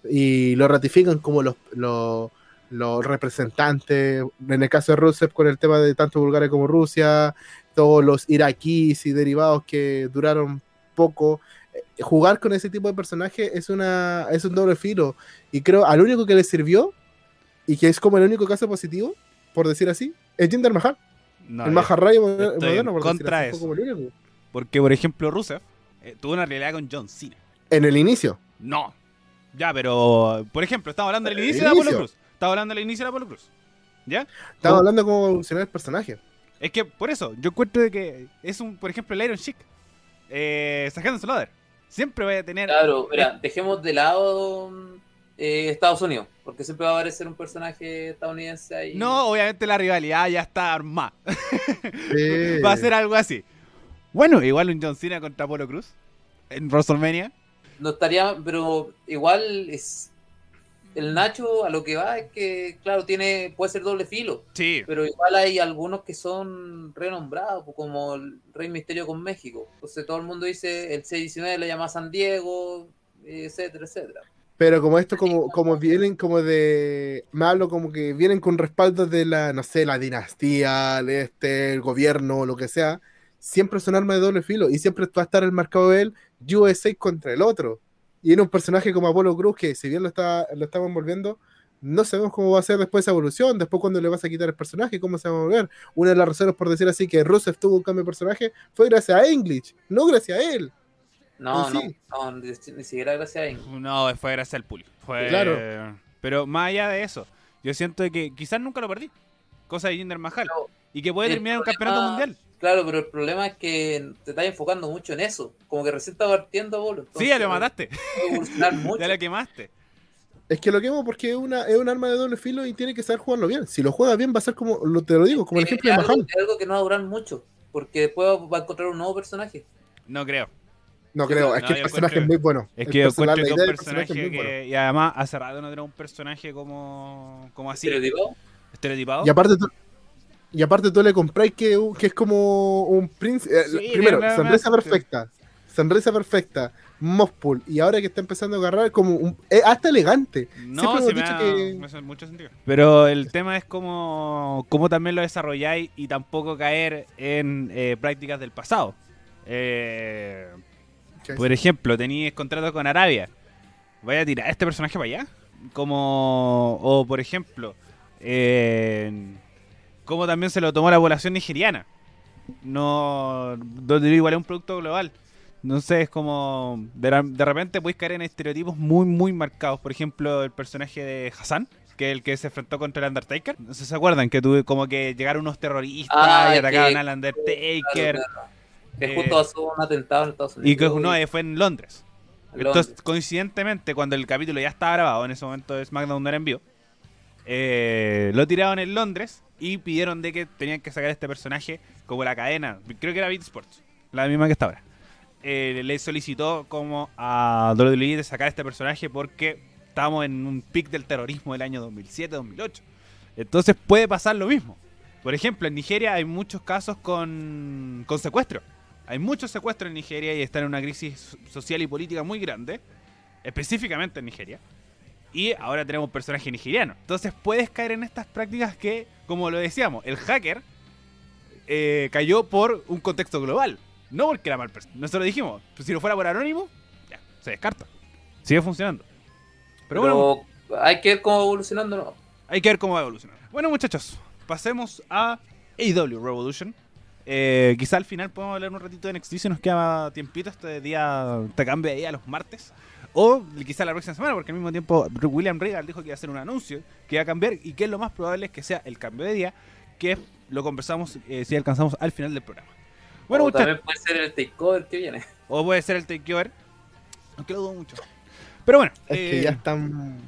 y lo ratifican como los, los, los representantes, en el caso de Rusev con el tema de tanto Bulgaria como Rusia, todos los iraquíes y derivados que duraron poco. Eh, Jugar con ese tipo de personaje es, una, es un doble filo. Y creo al único que le sirvió, y que es como el único caso positivo, por decir así, es Jinder Mahal. No, el estoy moderno, por decir contra así, de fue eso. como el único. Porque, por ejemplo, Rusev eh, tuvo una realidad con John Cena. En el inicio. No. Ya, pero, por ejemplo, estamos hablando del El inicio de Apolo. Cruz. Estamos hablando del inicio de Apolo Cruz. ¿Ya? Estaba ¿Cómo? hablando de cómo evolucionar el personaje. Es que, por eso, yo encuentro de que es un, por ejemplo, el Iron Chic. Eh, Sargento Slaughter. Siempre va a tener... Claro, mira, dejemos de lado eh, Estados Unidos, porque siempre va a aparecer un personaje estadounidense ahí. No, obviamente la rivalidad ya está armada. Sí. Va a ser algo así. Bueno, igual un John Cena contra Apolo Cruz en WrestleMania. No estaría, pero igual es. El Nacho a lo que va es que, claro, tiene puede ser doble filo, Sí. pero igual hay algunos que son renombrados, pues, como el Rey Misterio con México. Entonces todo el mundo dice el C19 le llama San Diego, etcétera, etcétera. Pero como esto, como, como vienen como de. Me hablo como que vienen con respaldos de la, no sé, la dinastía, de este, el gobierno, lo que sea. Siempre son armas de doble filo. Y siempre va a estar el marcado de él, USA contra el otro. Y en un personaje como Apolo Cruz, que si bien lo está, lo estamos envolviendo, no sabemos cómo va a ser después esa evolución, después cuando le vas a quitar el personaje, cómo se va a volver. Una de las razones, por decir así, que Rusev tuvo un cambio de personaje fue gracias a English, no gracias a él. No, Sí, no, no, ni, siquiera gracias a él. No, fue gracias al público. Fue... Claro. Pero más allá de eso, yo siento que quizás nunca lo perdí. Cosa de Jinder Mahal. Pero Y que puede terminar en un problema- campeonato mundial. Claro, pero el problema es que te estás enfocando mucho en eso. Como que recién está partiendo bolo. Sí, ya lo mataste. Mucho. Ya lo quemaste. Es que lo quemo porque es, una, es un arma de doble filo y tiene que saber jugarlo bien. Si lo juega bien va a ser como, lo, te lo digo, como el Es ejemplo de algo, Mahal. es algo que no va a durar mucho. Porque después va a encontrar un nuevo personaje. No creo. No creo, es No, que el personaje es muy bueno. Es que yo encuentro que un personaje es muy que... bueno. Y además, hace rato no tenía un personaje como... Como así. Estereotipado. Estereotipado. Y aparte y aparte tú le compráis que, que es como un príncipe. eh, Sí, primero, me- me- sonrisa perfecta. Sonrisa perfecta. Mosspool. Y ahora que está empezando a agarrar como un, es hasta elegante. No, Siempre se hemos me, dicho da- que- me hace mucho sentido. Pero el tema es cómo, cómo también lo desarrolláis y tampoco caer en eh, prácticas del pasado. Eh, por ejemplo, teníais contrato con Arabia. ¿Vaya a tirar a este personaje para allá? Como. O por ejemplo. Eh, cómo también se lo tomó la población nigeriana. No. Donde igual es un producto global. No sé, es como. De, de repente podéis caer en estereotipos muy, muy marcados. Por ejemplo, el personaje de Hassan. Que es el que se enfrentó contra el Undertaker. No sé si se acuerdan que tuve como que llegaron unos terroristas Ah, y atacaban que- al Undertaker. Claro, claro. Que Eh, justo pasó un atentado en Estados Y Unidos. que no, eh, fue en Londres. en Entonces, coincidentemente, cuando el capítulo ya estaba grabado, en ese momento SmackDown no era en vivo, eh, lo tiraron en Londres y pidieron de que tenían que sacar este personaje como la cadena, creo que era Beat Sports, la misma que está ahora. Eh, le solicitó como a WWE de sacar este personaje porque estábamos en un pic del terrorismo del año 2007-2008. Entonces puede pasar lo mismo. Por ejemplo, en Nigeria hay muchos casos con, con secuestro. Hay muchos secuestros en Nigeria y están en una crisis social y política muy grande. específicamente en Nigeria. Y ahora tenemos un personaje nigeriano. Entonces puedes caer en estas prácticas que, como lo decíamos, el hacker eh, cayó por un contexto global. No porque era mal persona. Nosotros dijimos, pues si no fuera por Anónimo, ya, se descarta. Sigue funcionando. Pero, Pero, bueno, hay que ver cómo va evolucionando. ¿no? hay que ver cómo va a evolucionar. Bueno, muchachos, pasemos a AEW Revolution. Eh, quizá al final podemos hablar un ratito de NXT si nos queda tiempito este día, te cambia día a los martes. O quizá la próxima semana, porque al mismo tiempo William Regal dijo que iba a hacer un anuncio, que iba a cambiar y que lo más probable es que sea el cambio de día, que lo conversamos eh, si alcanzamos al final del programa. Bueno, o también puede ser el takeover que viene. o puede ser el takeover, aunque lo dudo mucho. Pero bueno, Es que eh, ya están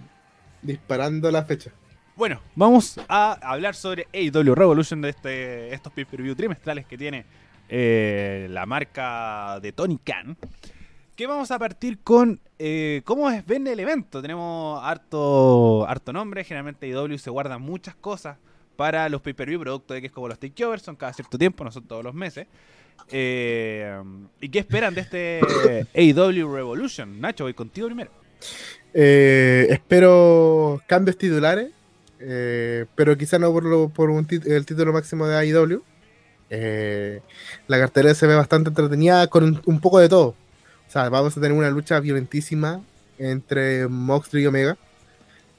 disparando la fecha. Bueno, vamos a hablar sobre AEW Revolution de este, estos pay-per-view trimestrales que tiene eh, la marca de Tony Khan. Que vamos a partir con eh, cómo es ven el evento. Tenemos harto, harto nombre. Generalmente AEW se guarda muchas cosas para los pay-per-view, producto de que es como los takeovers, son cada cierto tiempo, no son todos los meses. Eh, ¿Y qué esperan de este AEW Revolution? Nacho, voy contigo primero. Eh, espero cambios titulares, eh, pero quizá no por, lo- por el título máximo de AEW. Eh, la cartelera se ve bastante entretenida con un, un poco de todo. Sea, vamos a tener una lucha violentísima entre Moxley y Omega.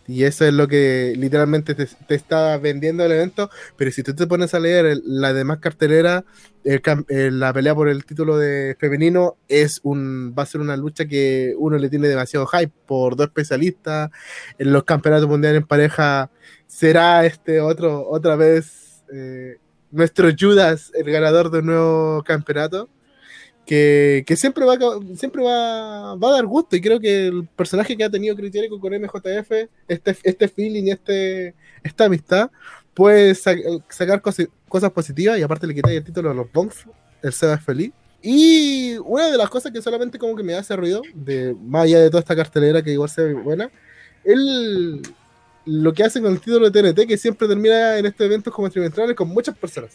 Y eso es lo que literalmente te, está vendiendo el evento. Pero si tú te pones a leer la demás cartelera, eh, la pelea por el título de femenino es un va a ser una lucha que uno le tiene demasiado hype por dos especialistas en los campeonatos mundiales en pareja será este otro otra vez eh, nuestro Judas el ganador de un nuevo campeonato que, siempre va siempre va, va a dar gusto y creo que el personaje que ha tenido Criterico con MJF este, este feeling este esta amistad puede sa- sacar cosas, cosas positivas y aparte le quitáis el título a los Bonks, el Seba es feliz. Y una de las cosas que solamente como que me hace ruido, de, más allá de toda esta cartelera que igual se ve buena, el, lo que hacen con el título de TNT, que siempre termina en estos eventos como trimestrales con muchas personas.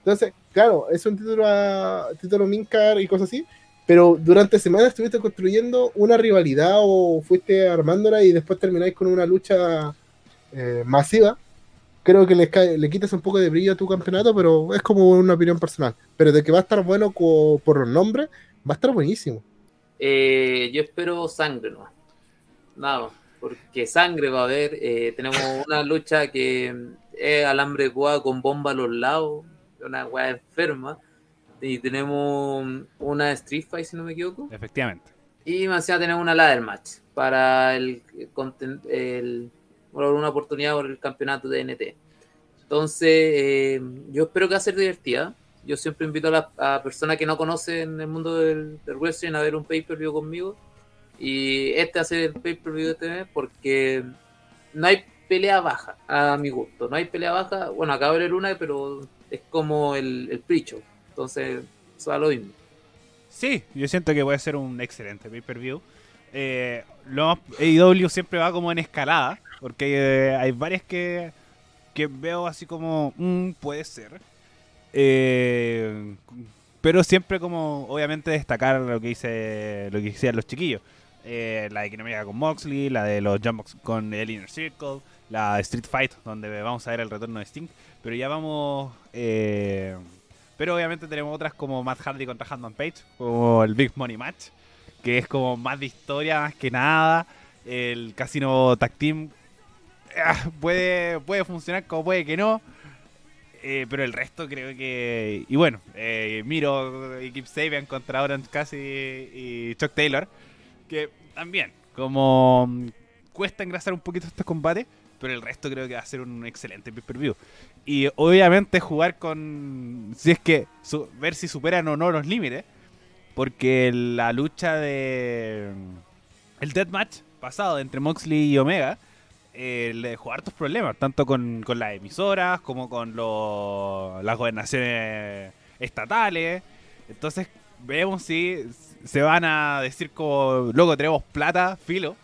Entonces, claro, es un título, a, título Mincar y cosas así, pero durante semanas estuviste construyendo una rivalidad o fuiste armándola y después termináis con una lucha eh, masiva creo que le, quitas un poco de brillo a tu campeonato, pero es como una opinión personal. Pero de que va a estar bueno por los nombres, va a estar buenísimo. Eh, yo espero sangre, ¿no? Nada más, porque sangre va a haber. eh, tenemos una lucha que es alambre de con bomba a los lados, una weá enferma. Y tenemos una Street Fight, si no me equivoco. Efectivamente. Y más encima tenemos una ladder match para el, el- una oportunidad por el campeonato de NT. Entonces, eh, yo espero que va a ser divertida. Yo siempre invito a, las a personas que no conocen el mundo del, del wrestling a ver un pay-per-view conmigo. Y este va a ser el pay-per-view de este mes porque no hay pelea baja, a mi gusto. No hay pelea baja. Bueno, acabo de ver una, pero es como el, el. Entonces, eso da lo mismo. Sí, yo siento que puede ser un excelente pay-per-view. Eh, lo AEW siempre va como en escalada, porque eh, hay varias que, que veo así como, "Mm, puede ser. Eh, pero siempre como, obviamente, destacar lo que dice lo que decían los chiquillos. La de Kinemega con Moxley, la de los Jumbox con el Inner Circle, la de Street Fight, donde vamos a ver el retorno de Sting. Pero ya vamos... eh, pero obviamente tenemos otras como Matt Hardy contra Handman Page, como el Big Money Match, que es como más de historia más que nada. El Casino Tag Team ah, puede, puede funcionar como puede que no. Eh, pero el resto creo que... Y bueno, eh, Miro y Kip Sabian contra Orange Cassidy y Chuck Taylor, que también, como mm, cuesta engrasar un poquito este combate, pero el resto creo que va a ser un excelente pay-per-view. Y obviamente jugar con. Si es que. ver si superan o no los límites. Porque la lucha de. El deathmatch pasado entre Moxley y Omega. eh, le dejó hartos problemas. Tanto con, con las emisoras. Como con los- las gobernaciones estatales. Entonces. Vemos si se van a decir como. Loco, tenemos plata, filo.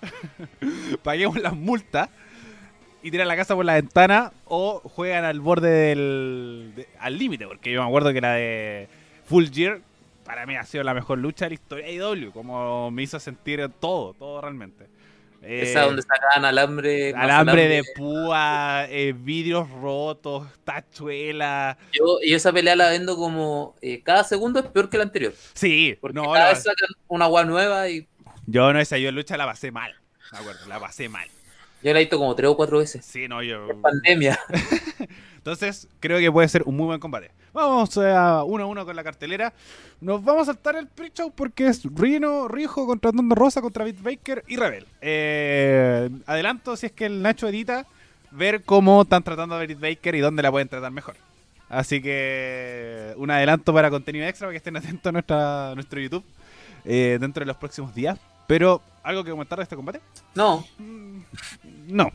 Paguemos las multas y tiran la casa por la ventana o juegan al borde del. de- al límite, porque yo me acuerdo que la de Full Gear para mí ha sido la mejor lucha de la historia de IW, como me hizo sentir todo, todo realmente. Esa Eh, donde sacaban alambre. alambre de púa, eh, vidrios rotos, tachuelas. Yo, esa pelea la vendo como eh, cada segundo es peor que la anterior. Sí, Porque no, cada la- vez sacan una agua nueva y yo no, esa yo lucha la pasé mal. Me acuerdo, la pasé mal. Yo la he visto como tres o cuatro veces. Sí, no, yo. Pandemia. Entonces, creo que puede ser un muy buen combate. Vamos a uno a uno con la cartelera. Nos vamos a saltar el pre-show porque es Rino, Rijo contra Tondo Rosa contra Beat Baker y Rebel. Eh, adelanto, si es que el Nacho edita, ver cómo están tratando a Beat Baker y dónde la pueden tratar mejor. Así que un adelanto para contenido extra para que estén atentos a nuestra, nuestro YouTube eh, dentro de los próximos días. Pero, ¿algo que comentar de este combate? No, Mm, No.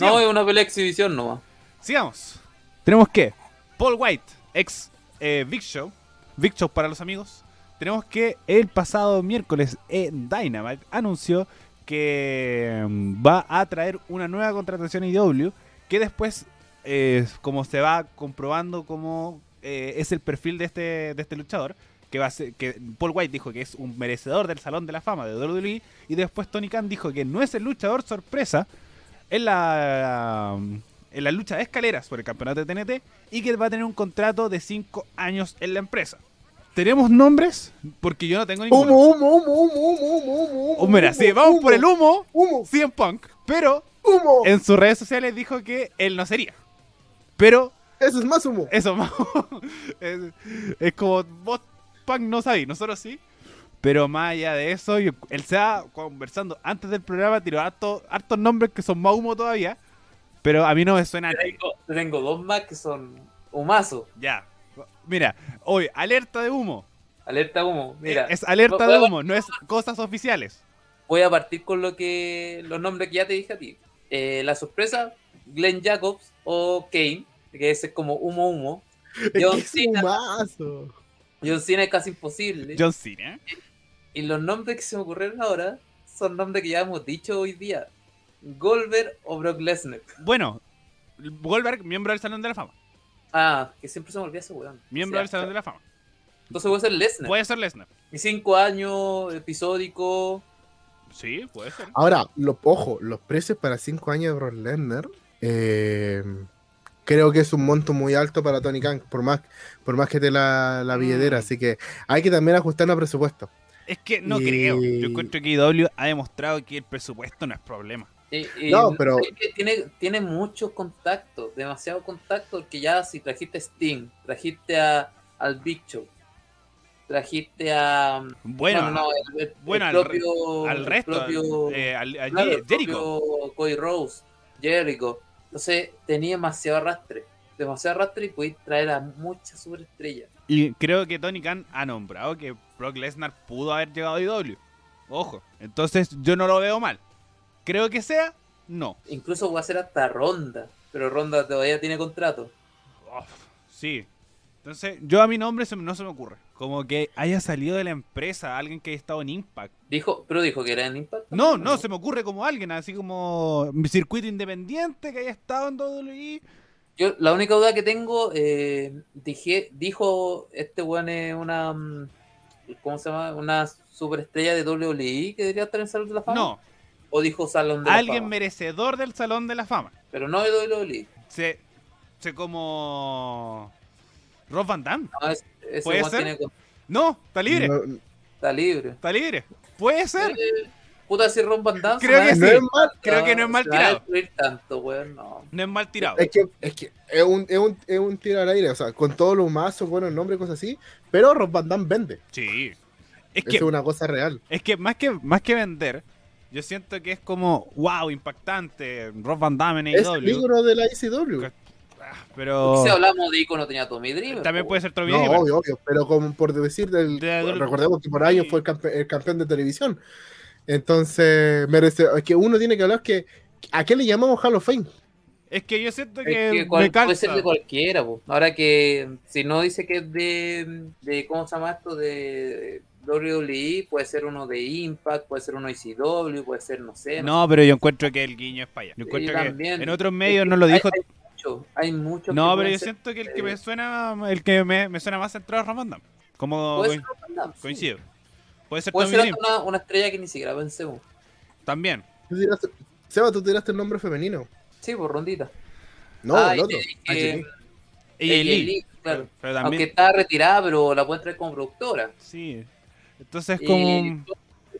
no es una pelea exhibición nomás. Sigamos. Tenemos que Paul White, ex eh, Big Show, Big Show para los amigos. Tenemos que el pasado miércoles en Dynamite anunció que mm, va a traer una nueva contratación IW que después, eh, como se va comprobando cómo eh, es el perfil de este, de este luchador, que va a ser, que Paul White dijo que es un merecedor del Salón de la Fama de WWE y después Tony Khan dijo que no es el luchador sorpresa en la en la lucha de escaleras por el campeonato de TNT y que va a tener un contrato de 5 años en la empresa. ¿Tenemos nombres? Porque yo no tengo ninguno. Humo, humo, humo, humo, humo, humo, humo. Mira, sí, vamos por el humo, Humo, CM Punk, pero humo. en sus redes sociales dijo que él no sería. Pero Eso es más humo. eso más es, es como vos Punk no sabís, nosotros sí. Pero más allá de eso, yo- él se va conversando antes del programa, tiró harto- hartos nombres que son más humo todavía. Pero a mí no me suena. Tengo, tengo dos más que son humazos. Ya. Mira, hoy, alerta de humo. Alerta humo. Mira, es alerta de humo, no es cosas oficiales. voy a partir con lo que los nombres que ya te dije a ti. Eh, la sorpresa, Glenn Jacobs o Kane, que ese es como humo humo. John Es Cena, humazo. John Cena es casi imposible. John Cena. Y los nombres que se me ocurrieron ahora son nombres que ya hemos dicho hoy día. Goldberg o Brock Lesnar. Bueno, Goldberg, miembro del Salón de la Fama. Ah, que siempre se me olvida ese weón. Miembro del Salón de la Fama. Entonces voy a ser Lesnar. Puede ser Lesnar. Y cinco años, episódico. Sí, puede ser. Ahora, lo, ojo, los precios para 5 años de Brock Lesnar, eh, creo que es un monto muy alto para Tony Khan, por más, por más que te la, la billetera, Mm. así que hay que también ajustarlo a presupuesto. Es que no Y- creo. Yo encuentro que IW ha demostrado que el presupuesto no es problema. Y- y No, pero- tiene, tiene muchos contactos, demasiado contacto, que ya si trajiste a Sting, trajiste a, al Big Show, trajiste a... Bueno, no, no, el, el- bueno, el al propio, al el resto, propio- eh, al, al claro, Jericho. propio Cody Rose, Jericho. Entonces tenía demasiado arrastre, demasiado arrastre y podéis traer a muchas superestrellas. Y creo que Tony Khan ha nombrado que Brock Lesnar pudo haber llegado a IW. Ojo. Entonces yo no lo veo mal. Creo que sea, no. Incluso va a ser hasta Ronda, pero Ronda todavía tiene contrato. Uf, sí. Entonces, yo a mi nombre no se me ocurre. Como que haya salido de la empresa alguien que haya estado en Impact. Dijo, pero dijo que era en Impact. No, no, se me ocurre como alguien, así como mi circuito independiente que haya estado en WWE. Yo, la única duda que tengo, eh, dije, dijo este weón es una. mm, ¿Cómo se llama? Una superestrella de WWE que debería estar en Salón de la Fama. No, O dijo Salón de la alguien Fama. merecedor del Salón de la Fama. Pero no de WWE. Se, se como Rob Van Damme. No, es- ese ¿Puede ser? tiene No, está libre, No, está libre. está libre. Puede ser. Eh, puta, si Ron Van Damme. Creo que no es mal. Creo que no es mal tirado. tanto, weón, no. No es mal tirado. Es que, es que es un, es un, es un tiro al aire, o sea, con todos los mazos, buenos nombres, cosas así, pero Rob Van Damme vende. Sí. Es Eso que es una cosa real. Es que más que más que vender, yo siento que es como, wow, impactante, Rob Van Damme en Es AEW. el ícono de la ICW. Ah, Pero Si hablamos de icono, tenía Tommy Dreamer. también puede ser Tommy No, Dreamer. obvio, obvio, pero como por decir, del, De- de- recordemos que por años fue el, campe- el campeón de televisión. Entonces, merece, es que uno tiene que hablar que ¿a qué le llamamos Hall of Fame? Es que yo siento Es que, que cual- me puede ser de cualquiera, po. ahora que si no dice que es de, de ¿cómo se llama esto? De WWE, puede ser uno de Impact, puede ser uno de ECW, puede ser, no sé. No, pero yo encuentro que el guiño es para allá. Yo Sí, encuentro que también. en otros medios Es que no lo hay- dijo. Hay, mucho, hay mucho No, pero yo ser- siento que el que eh, me suena, el que me, me suena más centrado es Damme. Como puede ser sí. Coincido. Puede ser Puede hasta una, una estrella que ni siquiera pensemos. También. Tú tiraste- Seba, tú tiraste el nombre femenino. Sí, por rondita. No, Ah, el otro. claro. Pero Aunque también. está retirada, pero la pueden traer como productora. Sí. Entonces como.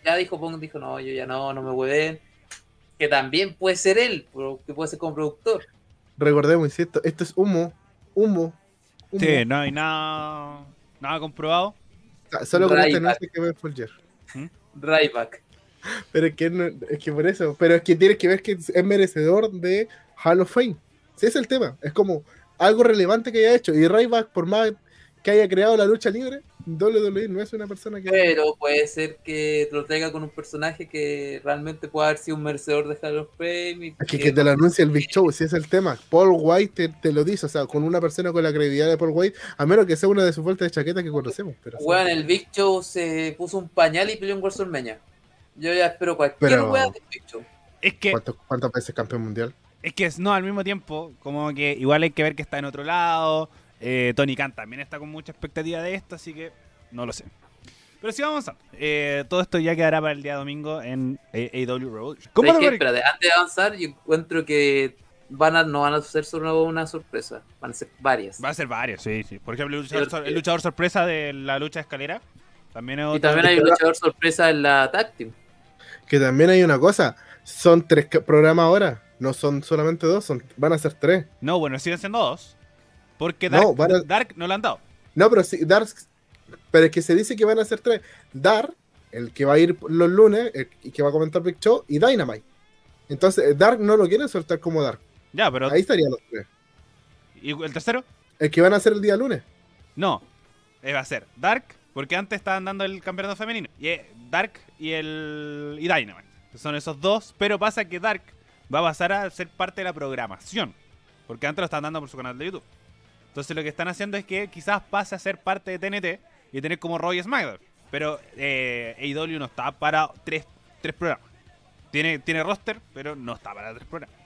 ya dijo Pong, dijo, no, yo ya no, no me hueven. Que también puede ser él, pero que puede ser como productor. Recordemos, insisto, esto es humo. Humo. humo. Sí, no hay nada. Nada comprobado. Solo con este Ryback. anuncio que ver Folger. Ryback. Pero es que, no- es que por eso. Pero es que tienes que ver que es merecedor de Hall of Fame. Ese es el tema. Es como algo relevante que haya hecho. Y Ryback, por más que haya creado la lucha libre, WWE no es una persona que. Pero puede ser que te lo traiga con un personaje que realmente pueda haber sido un merecedor de Hall of Fame. y Es que, que te lo anuncie el Big Show, si es el tema. Paul White te, te lo dice, o sea, con una persona con la credibilidad de Paul White, a menos que sea una de sus vueltas de chaqueta que conocemos. Pero, Weón, el Big Show se puso un pañal y peleó en WrestleMania. Yo ya espero cualquier Pero- del Big Show. Es que. ¿cuántos- ¿Cuántas veces campeón mundial? Es que es- no, al mismo tiempo, como que igual hay que ver que está en otro lado. Eh, Tony Khan también está con mucha expectativa de esto, así que no lo sé. Pero sí vamos a eh, Todo esto ya quedará para el día domingo en AW Revolution. ¿Cómo ¿Sabes lo Espérate, antes de avanzar, yo encuentro que van a, no van a ser solo una sorpresa, van a ser varias. Va a ser varios, sí, sí. Por ejemplo, el luchador, Sí, sor- sí. el luchador sorpresa de la lucha de escalera. También es Y también hay un luchador sorpresa en la tag team. Que también hay una cosa, son tres programas ahora, no son solamente dos, son, van a ser tres. No, bueno, siguen siendo dos. Porque No, Dark, a- Dark no lo han dado. No, pero sí, Dark, pero es que se dice que van a ser tres. Dark, el que va a ir los lunes, el, y que va a comentar Big Show, y Dynamite. Entonces, Dark no lo quieren soltar como Dark. Ya, pero. Ahí estarían los tres. ¿Y el tercero? El que van a hacer el día lunes. No. Eh, va a ser Dark, porque antes estaban dando el campeonato femenino. Y eh, Dark y el. y Dynamite. Son esos dos, pero pasa que Dark va a pasar a ser parte de la programación. Porque antes lo estaban dando por su canal de YouTube. Entonces lo que están haciendo es que quizás pase a ser parte de TNT y tener como Roy SmackDown. Pero eh, AEW no está para tres, tres programas. Tiene, tiene roster, pero no está para tres programas.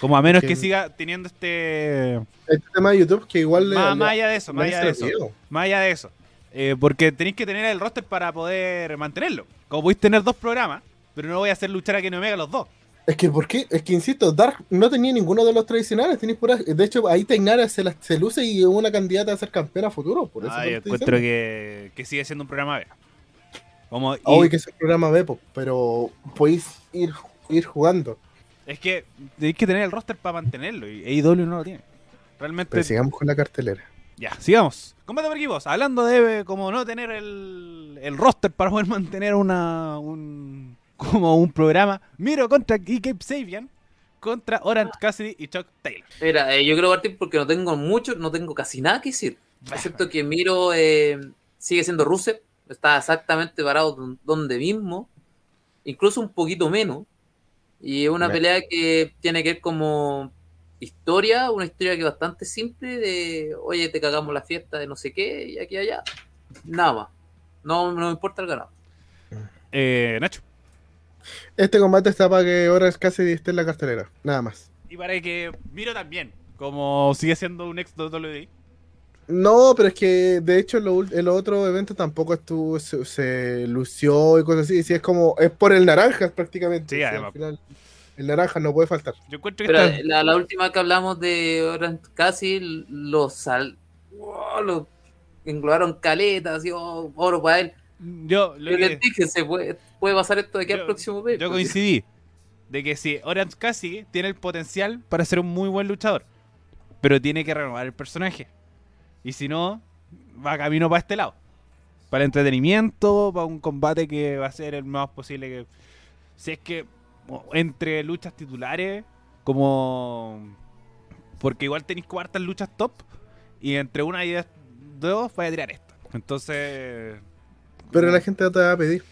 Como a menos Que- que siga teniendo este... Este tema de YouTube que igual le. Más, le- más allá de eso, más allá de eso. Más allá de eso. Eh, porque tenéis que tener el roster para poder mantenerlo. Como podéis tener dos programas, pero no voy a hacer luchar a Kenny Omega los dos. Es que, ¿por qué? Es que, insisto, Dark no tenía ninguno de los tradicionales. tenéis pura- De hecho, ahí Tainara se, la- se luce y es una candidata a ser campeona futuro. Por eso Ah, yo encuentro que, que sigue siendo un programa B. Como, Obvio que es un programa B, po, pero podéis ir, ir jugando. Es que tenéis que tener el roster para mantenerlo. Y AEW no lo tiene. Realmente. Pero sigamos con la cartelera. Ya, sigamos. Combate por equipos. Hablando de como no tener el, el roster para poder mantener una un como un programa. Miro contra Cape Sabian contra Orange Cassidy y Chuck Taylor. Mira, eh, yo quiero partir porque no tengo mucho, no tengo casi nada que decir. Excepto que Miro eh, sigue siendo Rusev, está exactamente parado don- donde mismo, incluso un poquito menos. Y es una pelea que tiene que ver como historia, una historia que es bastante simple de, oye, te cagamos la fiesta de no sé qué, y aquí y allá. Nada más. No, no me importa el ganado. Eh, Nacho. Este combate está para que ahora casi esté en la cartelera. Nada más. Y para que Miro también, como sigue siendo un ex WWE. No, pero es que de hecho en, lo ul- en los otros eventos tampoco estuvo, se, se lució y cosas así. Sí, es como, es por el naranjas prácticamente. Sí, al además. final, el naranja no puede faltar. Yo encuentro que Pero la, la última que hablamos de Orange casi los sal. wow, lo englobaron caletas, y oh, oro para él. Yo, lo Yo que- les dije, se puede, puede pasar esto de aquí Yo- al próximo mes. yo coincidí de que sí, Orange Cassidy tiene el potencial para ser un muy buen luchador, pero tiene que renovar el personaje. Y si no, va camino para este lado. Para el entretenimiento, para un combate que va a ser el más posible que... Si es que entre luchas titulares, como... Porque igual tenéis cuartas luchas top, y entre una y dos vais a tirar esta. Entonces... Pero la gente te va a pedir.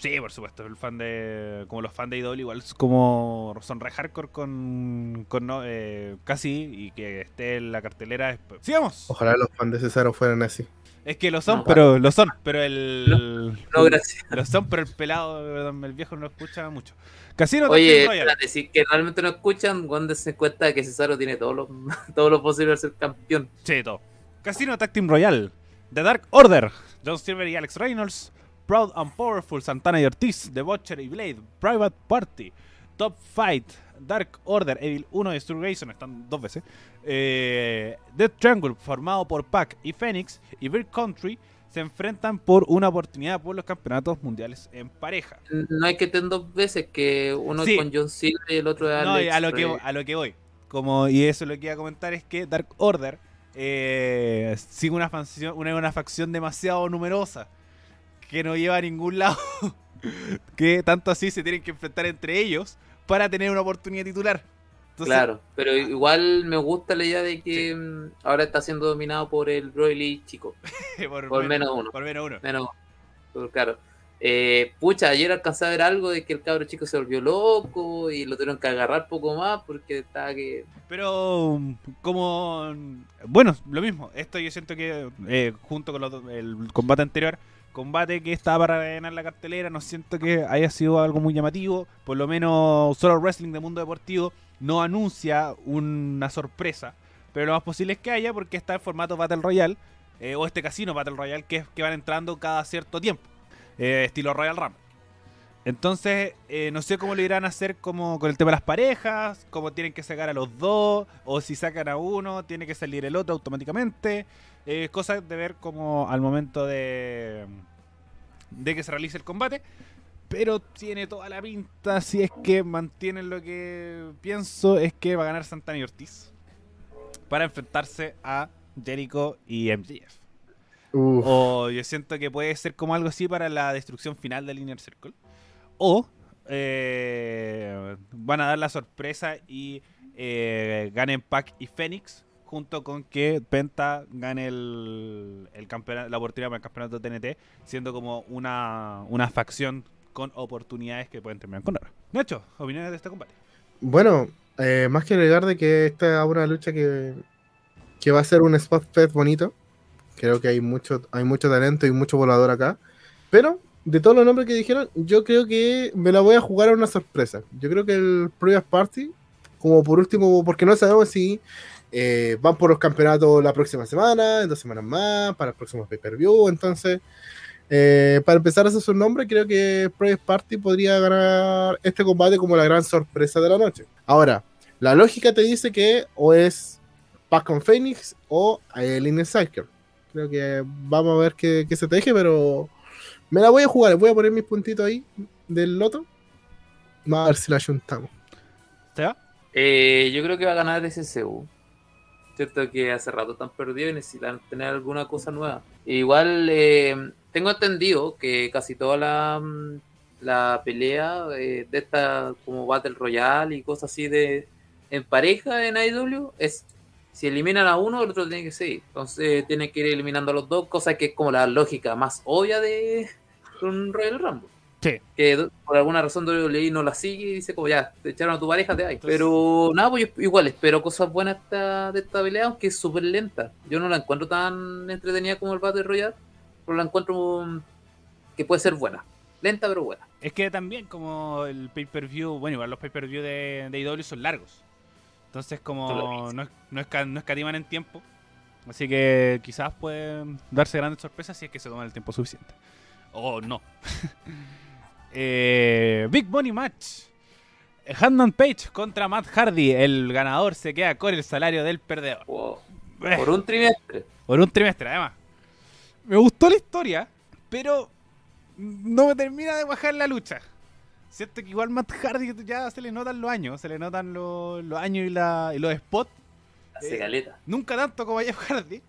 Sí, por supuesto, el fan de como los fans de IDOL igual es como son re hardcore con, con no, eh, casi y que esté en la cartelera. Sigamos. Ojalá los fans de Cesaro fueran así. Es que lo son, No, pero lo son, pero el No, gracias. lo son, pero el pelado, el viejo no lo escucha mucho. Casino Oye, espérate, si que realmente no escuchan, cuando se cuenta de que Cesaro tiene todo lo, todo lo posible para ser campeón. Sí, todo. Casino Tag Team Royal. The Dark Order John Silver y Alex Reynolds, Proud and Powerful, Santana y Ortiz, The Butcher y Blade, Private Party, Top Fight, Dark Order, Evil 1 y Sturgeon, están dos veces, eh, Death Triangle, formado por Pac y Phoenix, y Bird Country, se enfrentan por una oportunidad por los campeonatos mundiales en pareja. No hay que tener dos veces que uno Sí. es con John Silver y el otro es No, y Alex a lo que, a lo que voy. Como, y eso lo que iba a comentar es que Dark Order eh, sigue una facción, una, una facción demasiado numerosa que no lleva a ningún lado. que tanto así se tienen que enfrentar entre ellos para tener una oportunidad titular. Entonces, Claro, pero igual me gusta la idea de que mm, ahora está siendo dominado por el Broly chico. por, Por menos uno. Por menos uno. Menos, claro. Eh, pucha, ayer alcancé a ver algo de que el cabro chico se volvió loco y lo tuvieron que agarrar poco más porque estaba que. Pero como bueno, lo mismo. Esto yo siento que eh, junto con el combate anterior, combate que estaba para ganar la cartelera, no siento que haya sido algo muy llamativo. Por lo menos solo Wrestling de Mundo Deportivo no anuncia una sorpresa, pero lo más posible es que haya porque está en formato Battle Royale eh, o este casino Battle Royale que que van entrando cada cierto tiempo, eh, estilo Royal Rumble. Entonces, eh, no sé cómo lo irán a hacer como con el tema de las parejas, cómo tienen que sacar a los dos, o si sacan a uno, tiene que salir el otro automáticamente. Eh, cosas de ver como al momento de, de que se realice el combate. Pero tiene toda la pinta, si es que mantienen lo que pienso, es que va a ganar Santana y Ortiz para enfrentarse a Jericho y MJF. Uf. O yo siento que puede ser como algo así para la destrucción final del Inner Circle. O eh, van a dar la sorpresa y eh, ganen Pac y Phoenix. Junto con que Penta gane el, el campeona- la oportunidad para el campeonato TNT, siendo como una, una facción con oportunidades que pueden terminar con oro. Nacho, opiniones de este combate. Bueno, eh, más que agregar de que esta es una lucha que, que va a ser un spot fest bonito. Creo que hay mucho, hay mucho talento y mucho volador acá. Pero, de todos los nombres que dijeron, yo creo que me la voy a jugar a una sorpresa. Yo creo que el Previous Party, como por último, porque no sabemos si eh, van por los campeonatos la próxima semana, en dos semanas más, para el próximo pay-per-view. Entonces, eh, para empezar a hacer su nombre, creo que Previous Party podría ganar este combate como la gran sorpresa de la noche. Ahora, la lógica te dice que o es Pac con Phoenix o Inner Cycle. Creo que vamos a ver qué, qué se teje, pero me la voy a jugar. Voy a poner mis puntitos ahí del loto. Vamos a ver si la juntamos. ¿Se va? Eh, yo creo que va a ganar SCU. Cierto que hace rato están perdidos y necesitan tener alguna cosa nueva. Igual eh, tengo entendido que casi toda la, mm, la pelea eh, de esta como Battle Royale y cosas así de en pareja en AEW es si eliminan a uno, el otro tiene que seguir. Entonces tienen que ir eliminando a los dos, cosa que es como la lógica más obvia de un Royal Rumble Sí. que por alguna razón WWE no la sigue y dice como ya, te echaron a tu pareja, te hay. Entonces- Pero nada, pues yo igual espero cosas buenas esta- de esta pelea, aunque es súper lenta. Yo no la encuentro tan entretenida como el Battle Royale, pero la encuentro mm, que puede ser buena. Lenta pero buena. Es que también como el pay-per-view, bueno, igual los pay-per-view de, de IW son largos. Entonces como no, es- no, esca- no escatiman en tiempo. Así que quizás pueden darse grandes sorpresas si es que se toman el tiempo suficiente. O no. Eh, Big Money Match. Handan Page contra Matt Hardy. El ganador se queda con el salario del perdedor. Wow. Eh, Por un trimestre. por un trimestre, además. Me gustó la historia, pero no me termina de bajar la lucha. Siento que igual Matt Hardy ya se le notan los años, se le notan los, los años y, la, y los spots. Hace Eh. Nunca tanto como a Jeff Hardy.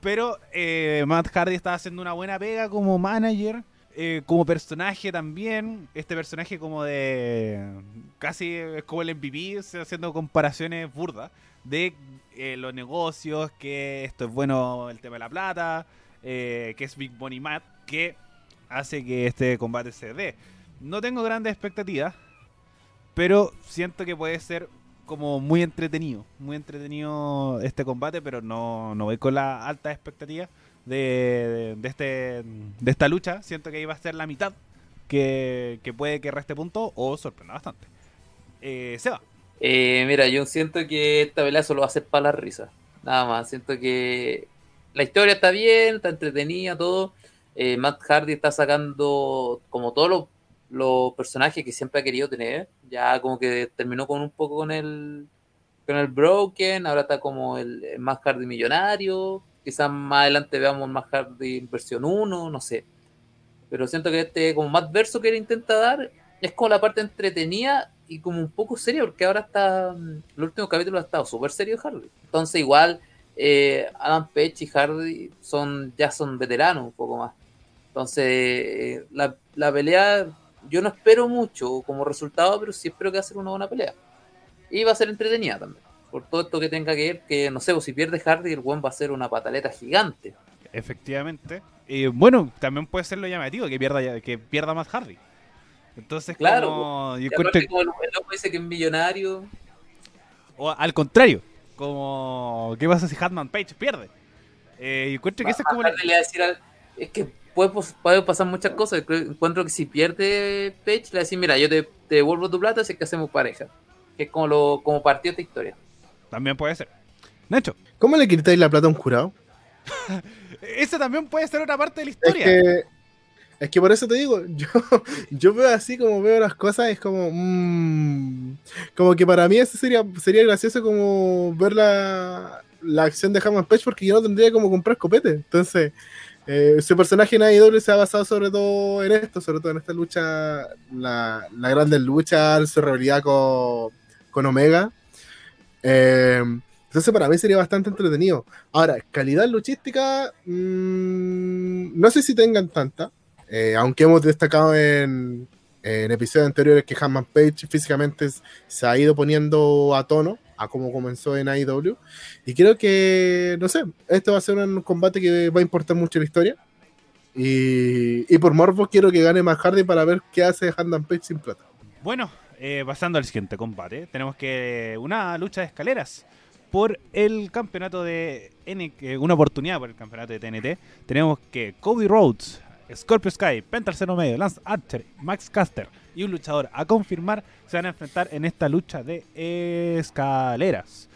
Pero eh, Matt Hardy está haciendo una buena pega como manager. eh, como personaje también. Este personaje como de... Casi es como el MVP, haciendo comparaciones burdas. De eh, los negocios, que esto es bueno el tema de la plata. eh, que es Big Money Matt. Que hace que este combate se dé. No tengo grandes expectativas. Pero siento que puede ser como muy entretenido, muy entretenido este combate, pero no, no voy con la alta expectativa de, de, este, de esta lucha. Siento que iba a ser la mitad, que, que puede que reste punto o sorprenda bastante. Eh, Seba, Eh, mira, yo siento que esta pelea solo va a ser para la risa. Nada más. Siento que la historia está bien, está entretenida, todo. eh, Matt Hardy está sacando como todos los, los personajes que siempre ha querido tener. Ya como que terminó con un poco con el con el Broken, ahora está como el, Matt Hardy millonario. Quizás más adelante veamos Matt Hardy versión 1, no sé. Pero siento que este como más verso que él intenta dar es como la parte entretenida y como un poco seria, porque ahora está. mm, El último capítulo ha estado súper serio Hardy. Entonces, igual, eh, Adam Page y Hardy son, ya son veteranos un poco más. Entonces, eh, la, la pelea, yo no espero mucho como resultado, pero sí espero que va a ser una buena pelea. Y va a ser entretenida también. Por todo esto que tenga que ver, que no sé, pues, si pierde Hardy, el buen va a ser una pataleta gigante. Efectivamente. Y bueno, también puede ser lo llamativo que pierda, que pierda más Hardy. Entonces, Claro, como, yo Y encuentro- aparte, como el loco dice que es millonario, o al contrario, como, ¿qué pasa si Hatman Page pierde? Eh, yo encuentro que ese es como... la- Hardy le va a decir al- es que puede, puede pasar muchas cosas. Encuentro que si pierde Page, le decir, mira, yo te, te devuelvo tu plata es que hacemos pareja. Que es como, lo, como partió esta historia. También puede ser. Nacho, ¿Cómo le quitáis la plata a un jurado? ese también puede ser otra parte de la Es historia. que, es que por eso te digo, yo, yo veo así como veo las cosas, es como. mm, como que para mí eso sería, sería gracioso como ver la, la acción de Hammond Page porque yo no tendría como comprar copete. Entonces, eh, su personaje en AEW se ha basado sobre todo en esto, sobre todo en esta lucha, la, la grande lucha, su rivalidad con, Omega. Eh, entonces para mí sería bastante entretenido. Ahora, calidad luchística, mm, no sé si tengan tanta, eh, aunque hemos destacado en, episodios anteriores que Hammond Page físicamente se ha ido poniendo a tono a como comenzó en AEW. Y creo que, no sé, esto va a ser un combate que va a importar mucho la historia. Y, y por morbo quiero que gane más Hardy para ver qué hace Hammond Page sin plata. Bueno, eh, pasando al siguiente combate, tenemos que una lucha de escaleras por el campeonato de N, eh, una oportunidad por el campeonato de TNT. Tenemos que Cody Rhodes, Scorpio Sky, Penta Medio, Lance Archer, Max Caster y un luchador a confirmar se van a enfrentar en esta lucha de escaleras.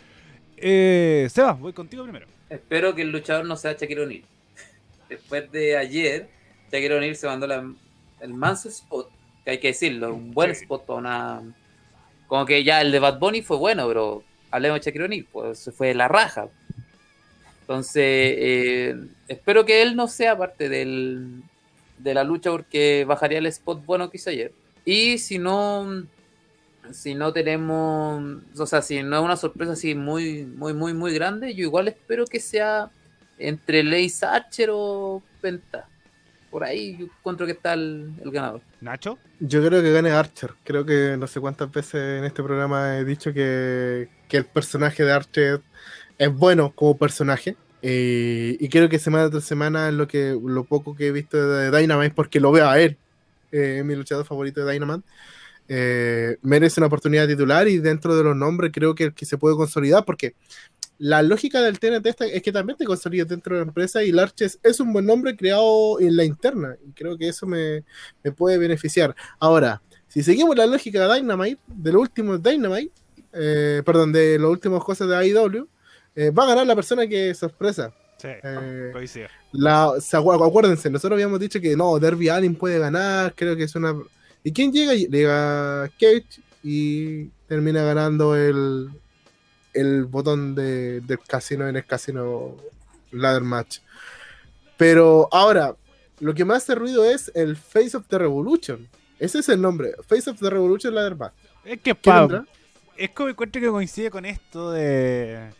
Eh, Seba, voy contigo primero. Espero que el luchador no sea Shaquille O'Neal. Después de ayer, Shaquille O'Neal se mandó la- el manso spot, que hay que decirlo, un buen Sí. spot para una. Como que ya el de Bad Bunny fue bueno, pero hablemos de Shaquille O'Neal, pues se fue la raja. Entonces, eh, espero que él no sea parte del, de la lucha porque bajaría el spot bueno que hizo ayer. Y si no, si no tenemos, o sea, si no es una sorpresa así muy, muy, muy, muy grande, yo igual espero que sea entre Lace Archer o Penta. Por ahí yo encuentro que está el, el ganador. Nacho, Yo creo que gane Archer. Creo que no sé cuántas veces en este programa he dicho que, que el personaje de Archer es bueno como personaje. Eh, y creo que semana tras semana es lo que lo poco que he visto de Dynamite, porque lo veo a él, eh, mi luchador favorito de Dynamite. eh, merece una oportunidad titular y dentro de los nombres creo que que se puede consolidar porque la lógica del TNT esta es que también te consolidas dentro de la empresa y Larches es un buen nombre creado en la interna y creo que eso me, me puede beneficiar. Ahora, si seguimos la lógica de Dynamite, de los últimos Dynamite, eh, perdón, de los últimos cosas de AEW, eh, va a ganar la persona que sorpresa. Sí, Eh, coincido. la, se acu- acuérdense, nosotros habíamos dicho que no, Derby Allin puede ganar, creo que es una... ¿Y quién llega? Llega Cage y termina ganando el, el botón de- del casino en el casino ladder match. Pero ahora, lo que más hace ruido es el Face of the Revolution. Ese es el nombre, Face of the Revolution ladder match. Es que ¿Qué pa- vendrá? es como encuentro que coincide con esto de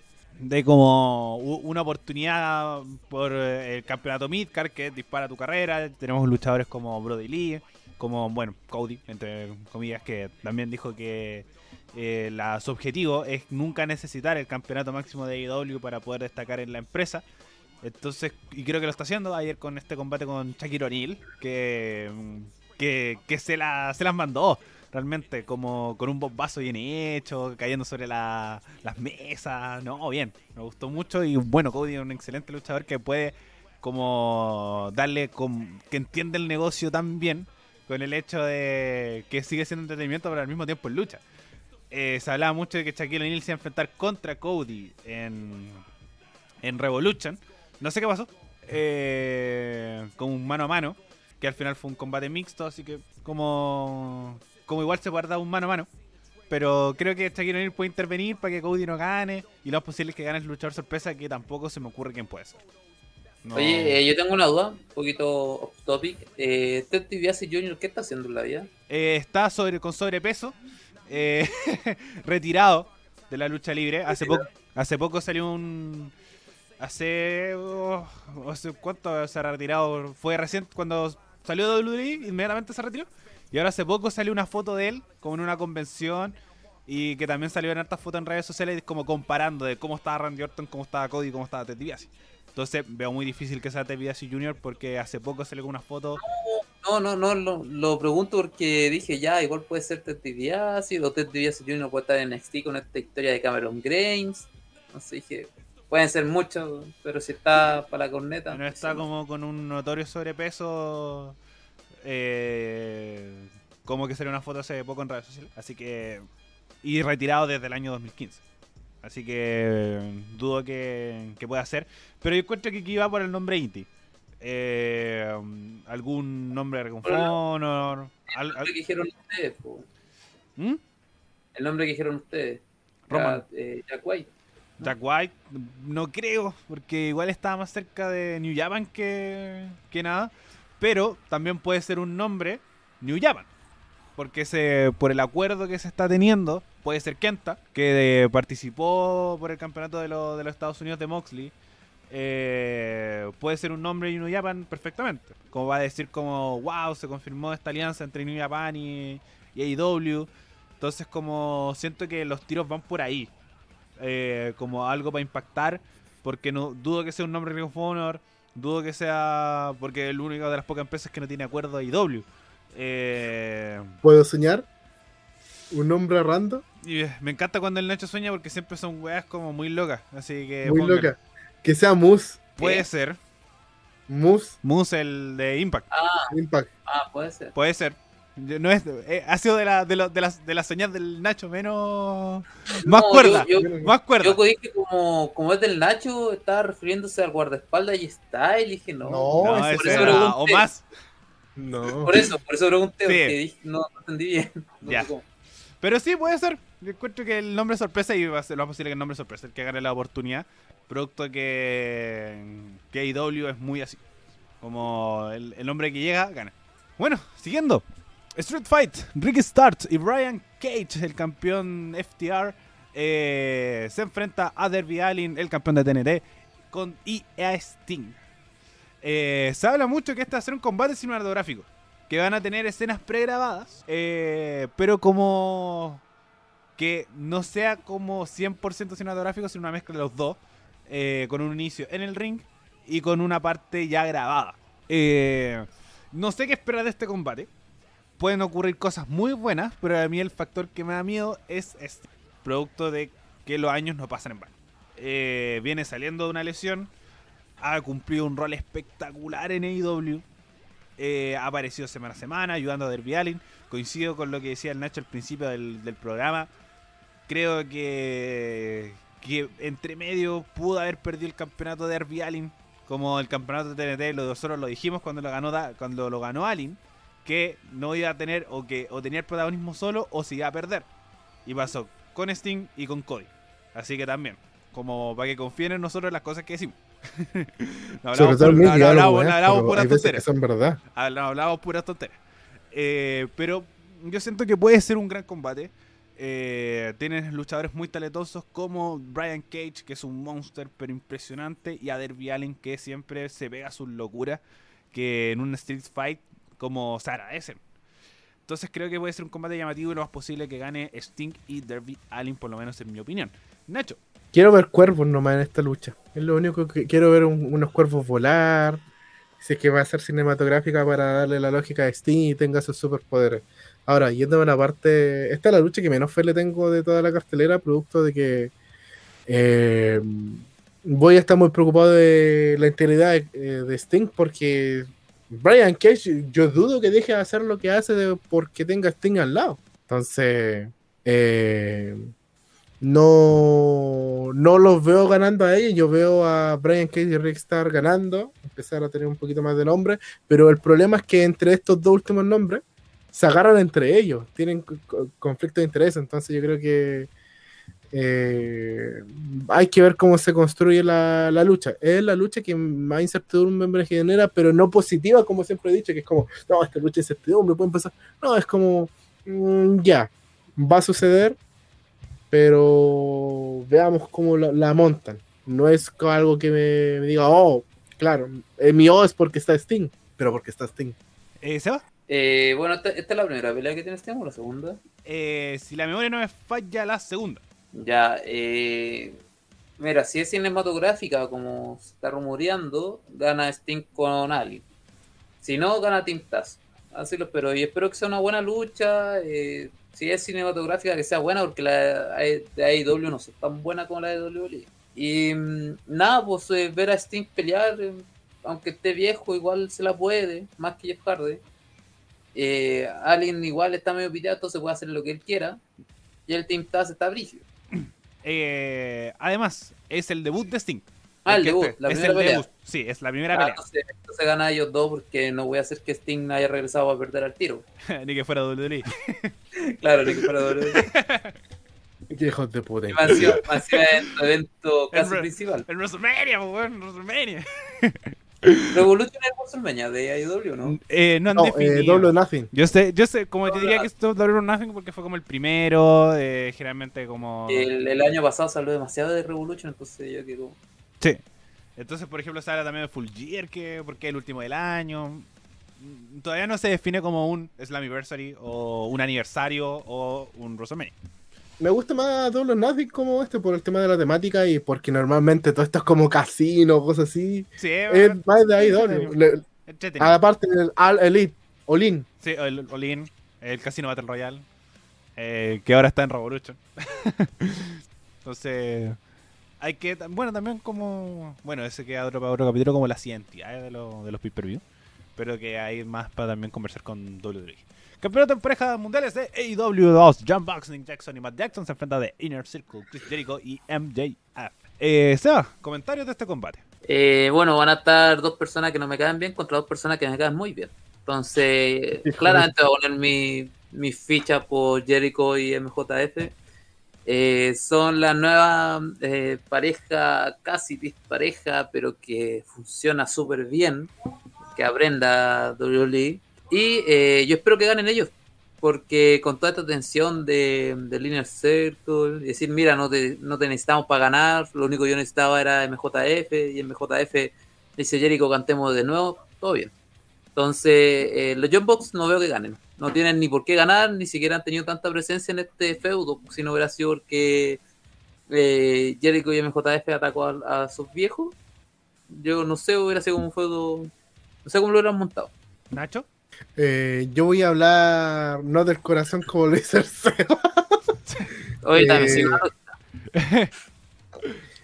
de como una oportunidad por eh, el campeonato Midcard que dispara tu carrera. Tenemos luchadores como Brody Lee, como, bueno, Cody, entre comillas, que también dijo que eh, su objetivo es nunca necesitar el campeonato máximo de AEW para poder destacar en la empresa. Entonces, y creo que lo está haciendo ayer con este combate con Shaquille O'Neal, que, que, que se, la, se las mandó realmente, como con un bombazo bien hecho, cayendo sobre la- las mesas. No, bien, me gustó mucho. Y bueno, Cody es un excelente luchador que puede como darle, com- que entiende el negocio tan bien, con el hecho de que sigue siendo entretenimiento, pero al mismo tiempo es lucha. Eh, se hablaba mucho de que Shaquille O'Neal se iba a enfrentar contra Cody en, en Revolution. No sé qué pasó. eh, como un mano a mano, que al final fue un combate mixto, así que como, como igual se puede dar un mano a mano. Pero creo que Shaquille O'Neal puede intervenir para que Cody no gane. Y lo más posible es que gane el luchador sorpresa, que tampoco se me ocurre quién puede ser. No- Oye, eh, yo tengo una duda, un poquito off topic. Eh, Ted DiBiase Jr., ¿qué está haciendo en la vida? Eh, está sobre, con sobrepeso, eh, retirado de la lucha libre. Hace poco, hace poco salió un. Hace. oh, ¿Cuánto se ha retirado? Fue recién cuando salió de WWE, inmediatamente se retiró. Y ahora hace poco salió una foto de él, como en una convención. Y que también salió en hartas fotos en redes sociales, como comparando de cómo estaba Randy Orton, cómo estaba Cody, cómo estaba Ted DiBiase. Entonces veo muy difícil que sea Ted DiBiase Jr. porque hace poco salió con una foto No, no, no, lo, lo pregunto porque dije ya, igual puede ser Ted DiBiase, o Ted DiBiase Jr. puede estar en NXT con esta historia de Cameron Grimes. No sé, dije, pueden ser muchos, pero si está para la corneta. No está como con un notorio sobrepeso. Eh, como que salió una foto hace poco en redes sociales. Así que. Y retirado desde el año 2015. Así que dudo que, que pueda ser. Pero yo encuentro que aquí va por el nombre Inti. Eh, algún nombre de Honor, El nombre al- que dijeron ustedes. ¿Mm? el nombre que dijeron ustedes. Roman. Era, eh, Jack White. Jack White, no creo, porque igual estaba más cerca de New Japan que, que nada. Pero también puede ser un nombre New Japan. Porque se, por el acuerdo que se está teniendo, puede ser Kenta, que eh, participó por el campeonato de, lo- de los Estados Unidos de Moxley. eh, puede ser un nombre New Japan perfectamente. Como va a decir como, wow, se confirmó esta alianza entre New Japan y, y AEW. Entonces como siento que los tiros van por ahí eh, como algo para impactar, porque no dudo que sea un nombre Ring of Honor, dudo que sea porque es el único de las pocas empresas que no tiene acuerdo de IW. Eh, ¿Puedo soñar? ¿Un nombre random? y eh, me encanta cuando el Nacho sueña porque siempre son weas como muy locas, así que Muy pónganle. loca. Que sea Moose. Puede ¿Qué? ser Moose Moose el de Impact, Ah, Impact. ah, puede ser. puede ser. No es, eh, ha sido de la de, lo- de las de las señas del Nacho menos más No, cuerda, Yo, yo, más cuerda. yo dije como, como es del Nacho, estaba refiriéndose al guardaespaldas y está, y dije no. No, No, por eso era- o más. No. Por eso, por eso pregunté, Sí. porque dije, no, no entendí bien. No Ya. sé. Pero sí, puede ser. Yo encuentro que el nombre sorpresa y va a ser lo más posible que el nombre sorpresa, el que gane la oportunidad. Producto que, que AEW es muy así. Como el, el hombre que llega, gana. Bueno, siguiendo. Street Fight, Ricky Start y Brian Cage, el campeón FTR, eh, se enfrenta a Derby Allin, el campeón de TNT, con EA Sting. Eh, se habla mucho que este va a ser un combate cinematográfico. Que van a tener escenas pregrabadas. eh, pero como. Que no sea como 100% cinematográfico, sino una mezcla de los dos. con un inicio en el ring y con una parte ya grabada. No sé qué esperar de este combate. Pueden ocurrir cosas muy buenas, pero a mí el factor que me da miedo es este. Producto de que los años no pasan en vano. Eh, viene saliendo de una lesión. Ha cumplido un rol espectacular en AEW. Eh, ha aparecido semana a semana ayudando a Derby Allin. Coincido con lo que decía el Nacho al principio del, programa. Creo que, que entre medio pudo haber perdido el campeonato de Derby Allin. Como el campeonato de TNT, nosotros lo dijimos cuando lo ganó, cuando lo ganó Allin. Que no iba a tener o que o tenía el protagonismo solo o se iba a perder. Y pasó con Sting y con Cody. Así que también, como para que confíen en nosotros en las cosas que decimos. no hablamos, no hablamos- no hablamos puras tonteras. son verdad. Habla- Hablábamos puras tonteras. Eh, pero yo siento que puede ser un gran combate. Eh, tienes luchadores muy talentosos como Brian Cage, que es un monster pero impresionante, y a Derby Allen, que siempre se pega sus locuras, que en un Street Fight como se agradecen. Entonces creo que puede ser un combate llamativo y lo más posible que gane Sting y Derby Allen, por lo menos en mi opinión. Nacho, Quiero ver cuervos nomás en esta lucha. Es lo único que quiero ver un- unos cuervos volar. Es que va a ser cinematográfica para darle la lógica a Sting y tenga sus superpoderes. Ahora, yéndome a la parte. Esta es la lucha que menos fe le tengo de toda la cartelera, producto de que eh, voy a estar muy preocupado de la integridad eh, de Sting porque Brian Cage, yo dudo que deje de hacer lo que hace porque tenga Sting al lado. Entonces, eh, no, no los veo ganando a ellos. Yo veo a Brian Cage y Rick Star ganando, empezar a tener un poquito más de nombre, pero el problema es que entre estos dos últimos nombres se agarran entre ellos, tienen co- co- conflicto de interés, entonces yo creo que eh, hay que ver cómo se construye la, la lucha. Es la lucha que más incertidumbre genera, pero no positiva, como siempre he dicho, que es como, no, esta lucha es incertidumbre, puede empezar. No, es como, mm, ya, va a suceder, pero veamos cómo la, la montan. No es algo que me, me diga, oh, claro, eh, mi O es porque está Sting, pero porque está Sting. Eh, ¿Seba? Eh, bueno, esta, esta es la primera pelea que tienes, ¿o la segunda? Eh, si la memoria no me falla, la segunda. Ya, eh, mira, si es cinematográfica, como se está rumoreando, gana Sting con Ali. Si no, gana Team Taz. Así lo espero. Y espero que sea una buena lucha. eh, si es cinematográfica, que sea buena, porque la de AEW no es tan buena como la de WWE. Y mm, nada, pues eh, ver a Sting pelear, eh, aunque esté viejo, igual se la puede, más que Jeff Hardy. Eh, Allen igual está medio pillado, entonces puede hacer lo que él quiera. Y el Team Taz está brígido. Eh, además, es el debut de Sting. Ah, el Porque debut, este la es primera el pelea. debut. Sí, es la primera Ah, pelea. entonces, entonces gana a ellos dos porque no voy a hacer que Sting haya regresado a perder al tiro. Ni que fuera WWE. Claro, ni que fuera WWE. Qué hijos de puta. Y más evento casi principal. En WrestleMania, pues, weón, en WrestleMania. Revolution es WrestleMania de AEW, ¿no? Eh, no han No, eh, definido. Double or Nothing. Yo sé, yo sé, como te Double diría que esto es Double or Nothing porque fue como el primero, eh, generalmente como... El, el año pasado habló demasiado de Revolution, entonces yo quedo. Sí. Entonces, por ejemplo, se habla también de Full Gear, que porque es el último del año. Mm, Todavía no se define como un Slammiversary o un aniversario o un WrestleMania. Me gusta más Double Nothing como este por el tema de la temática y porque normalmente todo esto es como casino, cosas así. Sí, Es más de ahí, entretenido. Le- entretenido. Aparte del All Elite, Olin. Sí, el Olin, el Casino Battle Royale, eh, que ahora está en Revolution. Entonces, hay que, bueno, también como, bueno, ese queda otro, para otro capítulo como las identidades de, los de los pay-per-view, pero que hay más para también conversar con WWE. Campeonato en parejas mundiales de AEW 2, John Boxing Jackson y Matt Jackson se enfrentan de Inner Circle, Chris Jericho y MJF. Eh, Seba, comentarios de este combate. Eh, bueno, van a estar dos personas que no me caen bien contra dos personas que me caen muy bien. Entonces, claramente voy a poner mi, mi ficha por Jericho y MJF. Eh, son la nueva eh, pareja, casi dispareja, pero que funciona súper bien, que aprenda WWE. Y eh, yo espero que ganen ellos, porque con toda esta tensión de, de Linear Circle, decir, mira, no te, no te necesitamos para ganar, lo único que yo necesitaba era MJF, y MJF dice Jericho, cantemos de nuevo, todo bien. Entonces, eh, los John Box no veo que ganen. No tienen ni por qué ganar, ni siquiera han tenido tanta presencia en este feudo, si no hubiera sido porque eh, Jericho y MJF atacó a, a sus viejos. Yo no sé, hubiera sido un feudo, no sé cómo lo hubieran montado. Nacho. Eh, yo voy a hablar no del corazón como lo dice el Seba. Oye, Eh, también, sí, claro,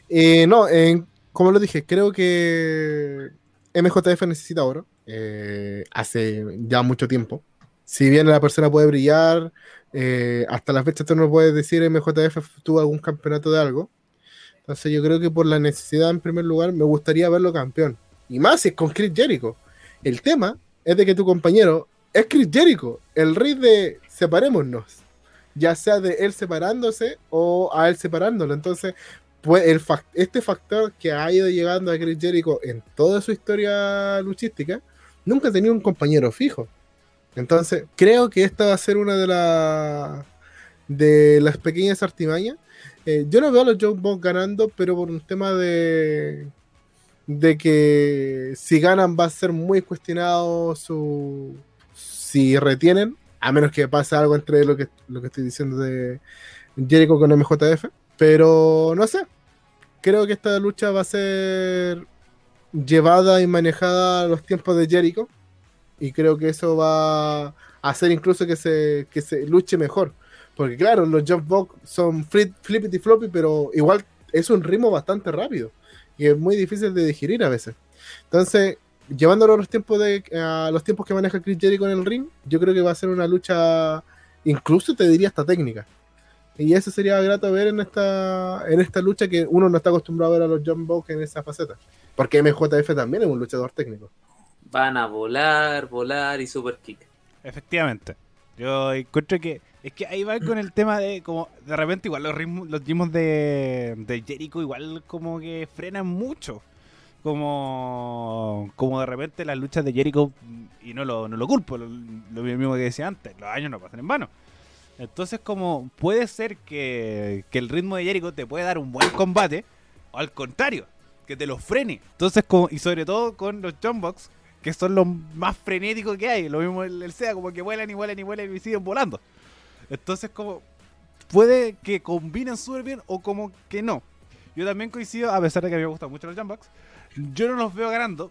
Eh, no, eh, como lo dije, creo que MJF necesita oro. eh, hace ya mucho tiempo. Si bien la persona puede brillar, eh, hasta la fecha tú no puedes decir MJF tuvo algún campeonato de algo. Entonces yo creo que por la necesidad en primer lugar me gustaría verlo campeón. Y más si es con Chris Jericho. El tema es de que tu compañero es Chris Jericho, el rey de separémonos. Ya sea de él separándose o a él separándolo. Entonces, pues el este factor que ha ido llegando a Chris Jericho en toda su historia luchística, nunca ha tenido un compañero fijo. Entonces, creo que esta va a ser una de, de las pequeñas artimañas. Eh, yo no veo a los John Box ganando, pero por un tema de, de que si ganan va a ser muy cuestionado su si retienen, a menos que pase algo entre lo que, lo que estoy diciendo de Jericho con MJF. Pero no sé. Creo que esta lucha va a ser llevada y manejada a los tiempos de Jericho. Y creo que eso va a hacer incluso que se, que se luche mejor. Porque claro, los jump box son flip, flippity floppy, pero igual es un ritmo bastante rápido. Y es muy difícil de digerir a veces. Entonces, llevándolo a los tiempos de a los tiempos que maneja Chris Jericho en el ring, yo creo que va a ser una lucha, incluso te diría hasta técnica. Y eso sería grato ver en esta, en esta lucha que uno no está acostumbrado a ver a los John Bucks en esa faceta. Porque MJF también es un luchador técnico. Van a volar, volar y super kick. Efectivamente. Yo encuentro que. Es que ahí va con el tema de como de repente igual los ritmos, los ritmos de, de Jericho igual como que frenan mucho. Como, como de repente las luchas de Jericho, y no lo, no lo culpo, lo, mismo que decía antes, los años no pasan en vano. Entonces como puede ser que, que el ritmo de Jericho te puede dar un buen combate, o al contrario, que te lo frene. Entonces, como, y sobre todo con los Jumbox, que son los más frenéticos que hay. Lo mismo el, el SEA, como que vuelan y vuelan y vuelan y siguen volando. Entonces, como puede que combinen súper bien o como que no. Yo también coincido, a pesar de que a mí me gustan mucho los Jumbox, yo no los veo ganando.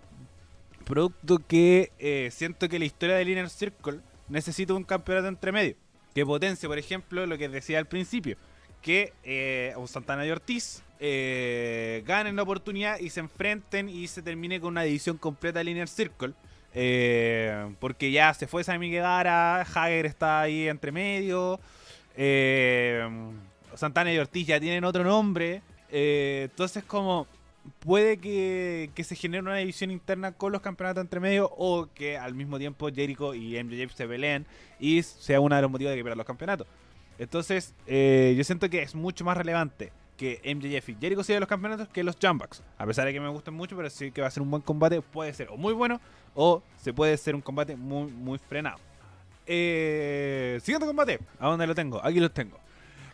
Producto que eh, siento que la historia del Inner Circle necesita un campeonato entre medio. Que potencie, por ejemplo, lo que decía al principio. Que eh, Santana y Ortiz eh, ganen la oportunidad y se enfrenten y se termine con una división completa del Inner Circle. Eh, porque ya se fue Sammy Guevara, Hager está ahí entre medio. eh, Santana y Ortiz ya tienen otro nombre. eh, entonces, como puede que, se genere una división interna con los campeonatos entre medio o que al mismo tiempo Jericho y MJF se peleen y sea uno de los motivos de que pierdan los campeonatos. Entonces, yo siento que es mucho más relevante que MJF y Jericho sigan los campeonatos que los Jumbucks. A pesar de que me gustan mucho, pero sí que va a ser un buen combate. Puede ser o muy bueno o se puede ser un combate muy, muy frenado. Eh, siguiente combate. ¿A dónde lo tengo? Aquí lo tengo.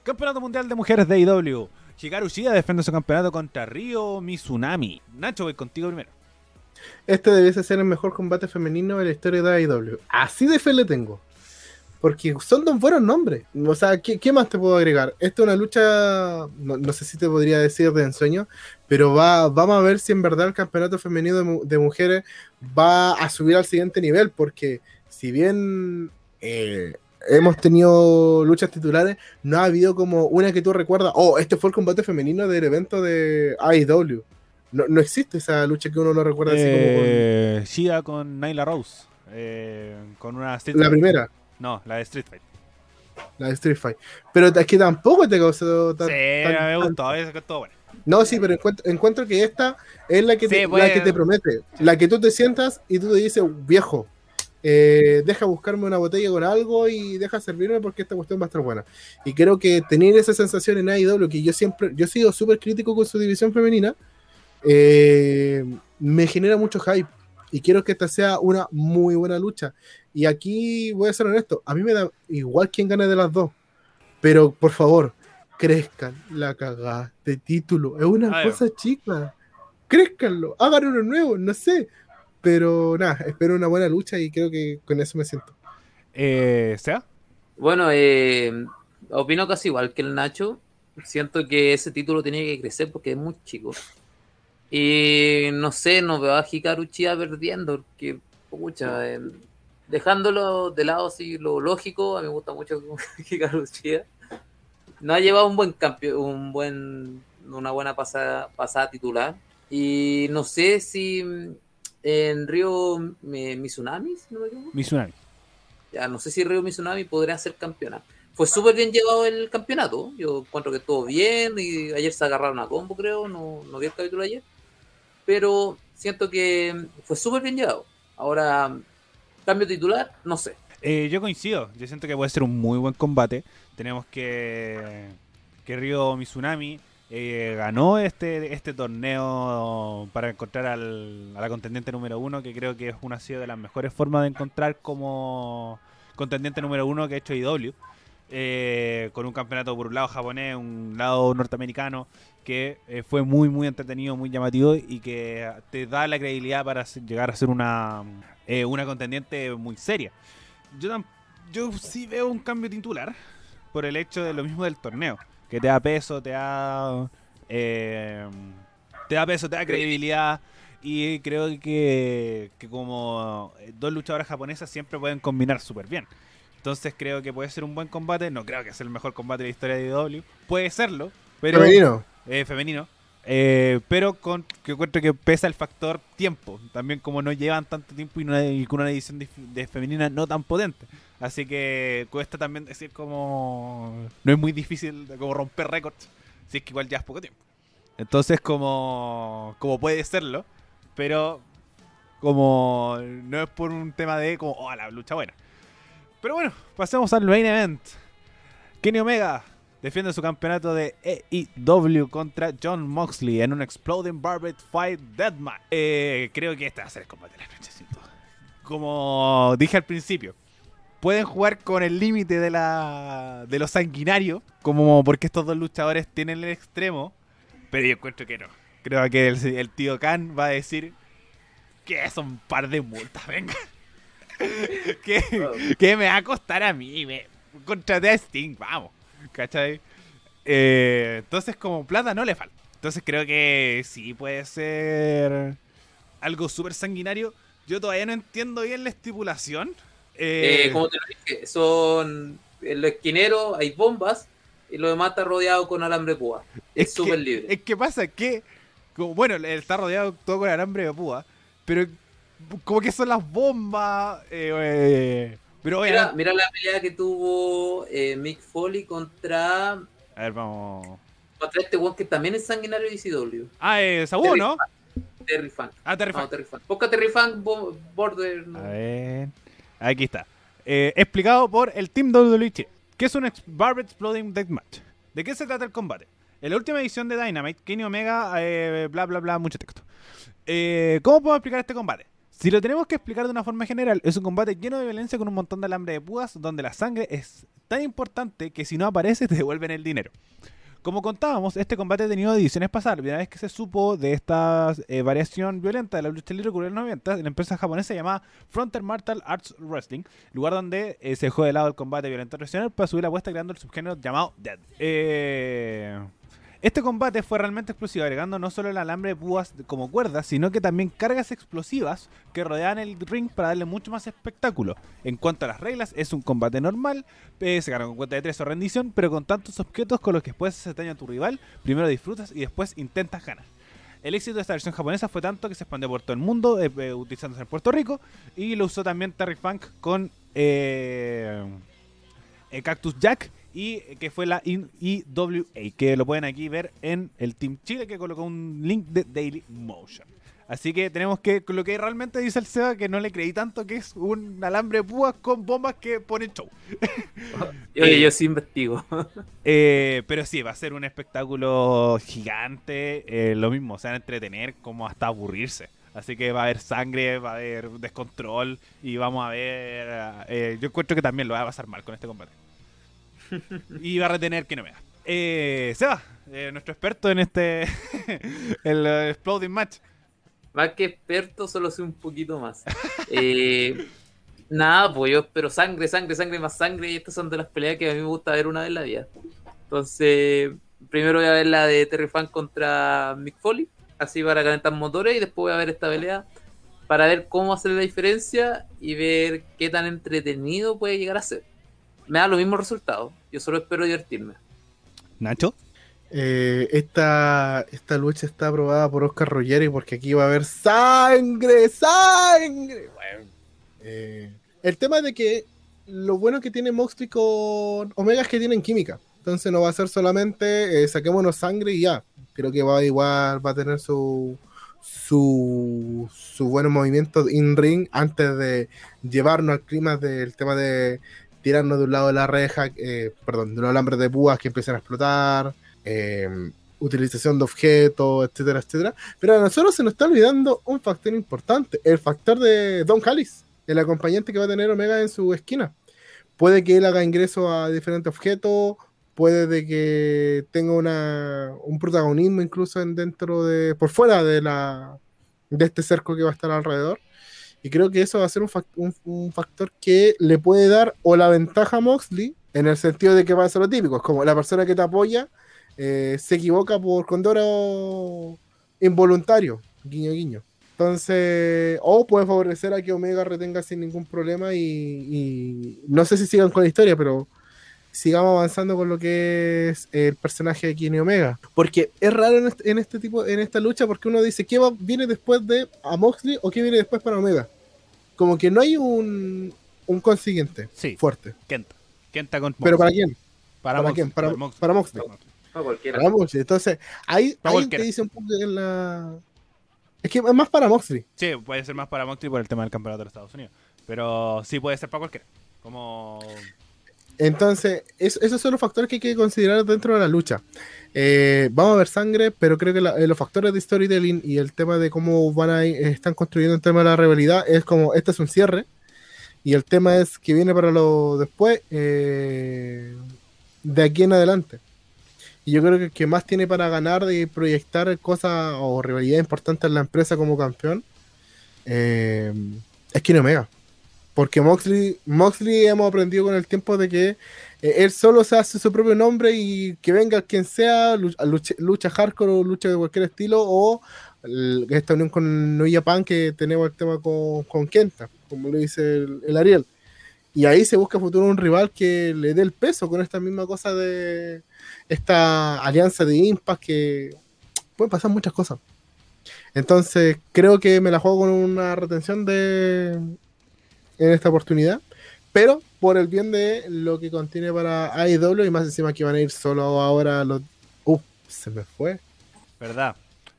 Campeonato Mundial de Mujeres de IW. Hikaru Shida defiende su campeonato contra Ryo Mizunami. Nacho, voy contigo primero. Este debiese ser el mejor combate femenino de la historia de AEW. Así de fe le tengo. Porque son dos buenos nombres. O sea, ¿qué, qué más te puedo agregar? Esta es una lucha, no, no sé si te podría decir de ensueño, pero va, vamos a ver si en verdad el campeonato femenino de, mu- de mujeres va a subir al siguiente nivel. Porque si bien eh, hemos tenido luchas titulares, no ha habido como una que tú recuerdas, oh, este fue el combate femenino del evento de AEW. No, no existe esa lucha que uno no recuerda así como con- Eh, Shida con Nyla Rose. Eh, con una La primera, No, la de Street Fight. la de Street Fight. Pero es que tampoco te causó tan. sí, tan- me gustó. Eso que estuvo bueno. No, sí, pero encuentro, encuentro que esta es la que, te, Sí, la que te promete. La que tú te sientas y tú te dices, viejo, eh, deja buscarme una botella con algo y deja servirme porque esta cuestión va a estar buena. Y creo que tener esa sensación en AEW, que yo siempre, yo he sido súper crítico con su división femenina, eh, me genera mucho hype. Y quiero que esta sea una muy buena lucha. Y aquí voy a ser honesto, a mí me da igual quien gane de las dos. Pero por favor, crezcan la cagada de título. Es una Ay, cosa chica. Crezcanlo, hagan uno nuevo, no sé. Pero nada, espero una buena lucha y creo que con eso me siento. Eh, ¿Sea? Bueno, eh, opino casi igual que el Nacho. Siento que ese título tiene que crecer porque es muy chico. Y no sé, no veo a Hikaru Chida perdiendo. Porque, pucha, eh, dejándolo de lado así lo lógico, a mí me gusta mucho Hikaru Chida. No ha llevado un buen cambio, un buen, una buena pasada, pasada titular. Y no sé si mm, en Río eh, Mizunami, si no me equivoco. Mizunami. Ya no sé si Ryo Mizunami podría ser campeona. Fue súper bien llevado el campeonato. Yo encuentro que estuvo bien y ayer se agarraron a combo, creo. No, no vi el capítulo ayer. Pero siento que fue súper bien llevado. Ahora, cambio titular, no sé. Eh, yo coincido. Yo siento que puede ser un muy buen combate. Tenemos que. Que Ryo Mizunami eh, ganó este, este torneo para encontrar al- a la contendiente número uno, que creo que es una de las mejores formas de encontrar como contendiente número uno que ha hecho IW. Eh, con un campeonato por un lado japonés, un lado norteamericano, que eh, fue muy, muy entretenido, muy llamativo y que te da la credibilidad para llegar a ser una, eh, una contendiente muy seria. Yo, yo sí veo un cambio titular por el hecho de lo mismo del torneo, que te da peso, te da, te da peso, te da credibilidad. Y creo que, que como dos luchadoras japonesas siempre pueden combinar súper bien. Entonces creo que puede ser un buen combate. No creo que sea el mejor combate de la historia de IW. Puede serlo, pero Femenino. eh, femenino. Eh, pero con que encuentro que pesa el factor tiempo. También como no llevan tanto tiempo y, no- y con una edición de, de femenina no tan potente. Así que cuesta también decir como... No es muy difícil como romper récords. Si es que igual ya es poco tiempo. Entonces como... Como puede serlo. Pero como... No es por un tema de como... Oh, la lucha buena. Pero bueno, pasemos al main event. Kenny Omega defiende su campeonato de AEW contra John Moxley en un Exploding Barbed Fight Deathmatch. Eh, creo que este va a ser el combate de la noche, duda. Como dije al principio, pueden jugar con el límite de la de lo sanguinario, como porque estos dos luchadores tienen el extremo, pero yo encuentro que no. Creo que el, el tío Khan va a decir que es un par de multas, venga. que, que me va a costar a mí, me contraté a Sting, vamos. ¿Cachai? Eh, entonces, como plata no le falta. Entonces, creo que sí puede ser algo súper sanguinario. Yo todavía no entiendo bien la estipulación. Eh, Eh, como te lo dije, son en los esquineros hay bombas y lo demás está rodeado con alambre púa. Es súper libre. Es que pasa que, como, bueno, él está rodeado todo con alambre de púa, pero como que son las bombas. eh, eh, pero Mira, mira la pelea que tuvo eh, Mick Foley contra, A ver, vamos. contra este weón que también es sanguinario de ECW. Ah, eh, Sabu, ¿no? Terry Funk. Ah, Terry No, Funk. Terry Funk. Busca Terry Funk Bo- Border. no. A ver. Aquí está. Eh, explicado por el Team WWE que es un ex- Barbed Exploding Deathmatch. ¿De qué se trata el combate? En la última edición de Dynamite, Kenny Omega, eh, bla bla bla, mucho texto. Eh, ¿Cómo puedo explicar este combate? Si lo tenemos que explicar de una forma general, es un combate lleno de violencia con un montón de alambre de púas, donde la sangre es tan importante que si no aparece te devuelven el dinero. Como contábamos, este combate ha tenido ediciones pasadas. La primera vez que se supo de esta eh, variación violenta de la lucha libre ocurrió en los 90 en la empresa japonesa llamada Frontier Martial Arts Wrestling, lugar donde eh, se dejó de lado el combate violento tradicional para subir la apuesta creando el subgénero llamado Dead. Eh, este combate fue realmente explosivo, agregando no solo el alambre de púas como cuerdas, sino que también cargas explosivas que rodean el ring para darle mucho más espectáculo. En cuanto a las reglas, es un combate normal, eh, se gana con cuenta de tres o rendición, pero con tantos objetos con los que puedes hacer daño a tu rival, primero disfrutas y después intentas ganar. El éxito de esta versión japonesa fue tanto que se expandió por todo el mundo, eh, eh, utilizándose en Puerto Rico, y lo usó también Terry Funk con eh, eh, Cactus Jack, y que fue la IWA, que lo pueden aquí ver en el Team Chile, que colocó un link de Daily Motion. Así que tenemos que, lo que realmente dice el Seba, que no le creí tanto, que es un alambre de púas con bombas que ponen show. Oye, Eh, yo sí investigo. Eh, pero sí, va a ser un espectáculo gigante. eh, lo mismo, se van a entretener como hasta aburrirse. Así que va a haber sangre, va a haber descontrol y vamos a ver. eh, yo encuentro que también lo va a pasar mal con este combate. y va a retener que no me da. Eh, Seba, eh, nuestro experto en este. el eh, Exploding Match. Más que experto, solo sé un poquito más. Eh, nada, pues yo espero sangre, sangre, sangre, más sangre. Y estas son de las peleas que a mí me gusta ver una vez en la vida. Entonces, primero voy a ver la de Terry Funk contra Mick Foley, así para calentar motores. Y después voy a ver esta pelea para ver cómo hacer la diferencia y ver qué tan entretenido puede llegar a ser. Me da los mismos resultados. Yo solo espero divertirme. Nacho. Eh, esta, esta lucha está aprobada por Oscar Ruggeri porque aquí va a haber sangre, sangre. Bueno, eh, el tema de que lo bueno que tiene Moxley con Omega es que tienen química. Entonces no va a ser solamente eh, saquémonos sangre y ya. Creo que va igual, va a tener su su, su buenos movimientos in ring antes de llevarnos al clima del tema de tirarnos de un lado de la reja, eh, perdón, de los alambres de púas que empiezan a explotar, eh, utilización de objetos, etcétera, etcétera. Pero a nosotros se nos está olvidando un factor importante, el factor de Don Callis, el acompañante que va a tener Omega en su esquina. Puede que él haga ingreso a diferentes objetos, puede de que tenga una, un protagonismo incluso en dentro de, por fuera de la de este cerco que va a estar alrededor. Y creo que eso va a ser un, fac- un- factor que le puede dar o la ventaja a Moxley, en el sentido de que va a ser lo típico, es como la persona que te apoya eh, se equivoca por condoro involuntario, guiño guiño. Entonces, o puede favorecer a que Omega retenga sin ningún problema y no sé si sigan con la historia, pero sigamos avanzando con lo que es el personaje de Kenny Omega. Porque es raro en este, en este tipo, en esta lucha, porque uno dice, ¿qué va, viene después de a Moxley o qué viene después para Omega? Como que no hay un, un consiguiente Sí. fuerte. Kenta. Kenta con ¿Pero para Moxley. quién? para, para Moxley, quién? Para- Moxley. para Moxley. Para Moxley. Entonces, ahí, Para ahí te dice un poco en la... Es que es más para Moxley. Sí, puede ser más para Moxley por el tema del campeonato de los Estados Unidos. Pero sí puede ser para cualquiera. Como. Entonces, es- esos son los factores que hay que considerar dentro de la lucha. Eh, vamos a ver sangre, pero creo que eh, los factores de storytelling y el tema de cómo van a están construyendo el tema de la rivalidad es como, este es un cierre. Y el tema es que viene para lo después, eh, de aquí en adelante. Y yo creo que el que más tiene para ganar de proyectar cosas o rivalidad importante en la empresa como campeón eh, es Kenny Omega. Porque Moxley, Moxley hemos aprendido con el tiempo de que eh, él solo se hace su propio nombre y que venga quien sea, lucha, lucha hardcore o lucha de cualquier estilo, o esta unión con New Japan que tenemos el tema con, con Kenta, como lo dice el, el Ariel. Y ahí se busca futuro un rival que le dé el peso con esta misma cosa de esta alianza de Impact que pueden pasar muchas cosas. Entonces creo que me la juego con una retención de en esta oportunidad, pero por el bien de lo que contiene para AEW y más encima que van a ir solo ahora los... Uh, se me fue. ¿Verdad?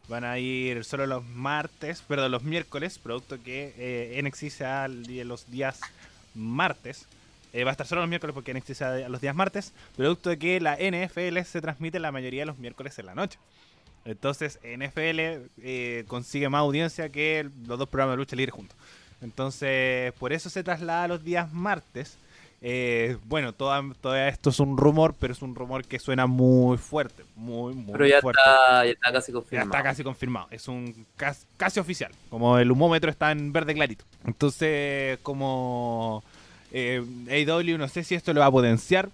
Van a ir solo los martes, perdón, los miércoles, producto que eh, NXT sea los días martes. Eh, va a estar solo los miércoles porque NXT sea los días martes, producto de que la NFL se transmite la mayoría de los miércoles en la noche. Entonces, NFL eh, consigue más audiencia que los dos programas de lucha libre juntos. Entonces, por eso se traslada a los días martes. Eh, bueno, todo esto es un rumor, pero es un rumor que suena muy fuerte, muy, muy Pero ya fuerte. está, ya está casi Ya confirmado. está casi confirmado. Es un cas- casi oficial. Como el humómetro está en verde clarito. Entonces, como eh, AEW, no sé si esto lo va a potenciar.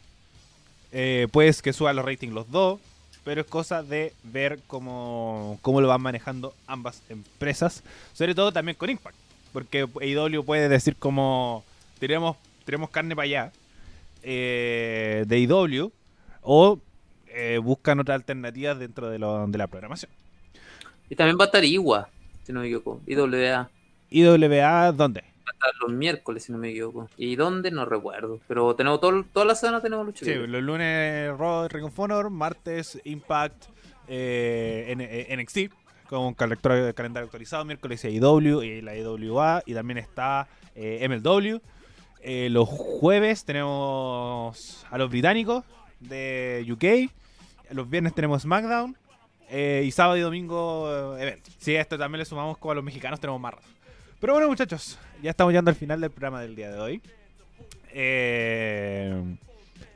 Eh, pues que suba los ratings los dos. Pero es cosa de ver cómo, cómo lo van manejando ambas empresas. Sobre todo también con Impact. Porque AEW puede decir como tenemos, tenemos carne para allá. eh, de AEW. O eh, buscan otras alternativas dentro de, lo- de la programación. Y también va a estar Iwa, si no me equivoco. IWA. IWA, ¿dónde? Va a estar los miércoles, si no me equivoco. ¿Y dónde? No recuerdo. Pero tenemos todo, toda la semana tenemos lucha Sí, los lunes Raw Ring of Honor, martes Impact eh, N- eh, NXT con calendario, calendario actualizado, miércoles IW y la IWA y también está eh, MLW. Eh, los jueves tenemos a los británicos de UK, los viernes tenemos SmackDown eh, y sábado y domingo eh, evento. Si a esto también le sumamos como a los mexicanos tenemos más. Pero bueno muchachos, ya estamos llegando al final del programa del día de hoy. Eh,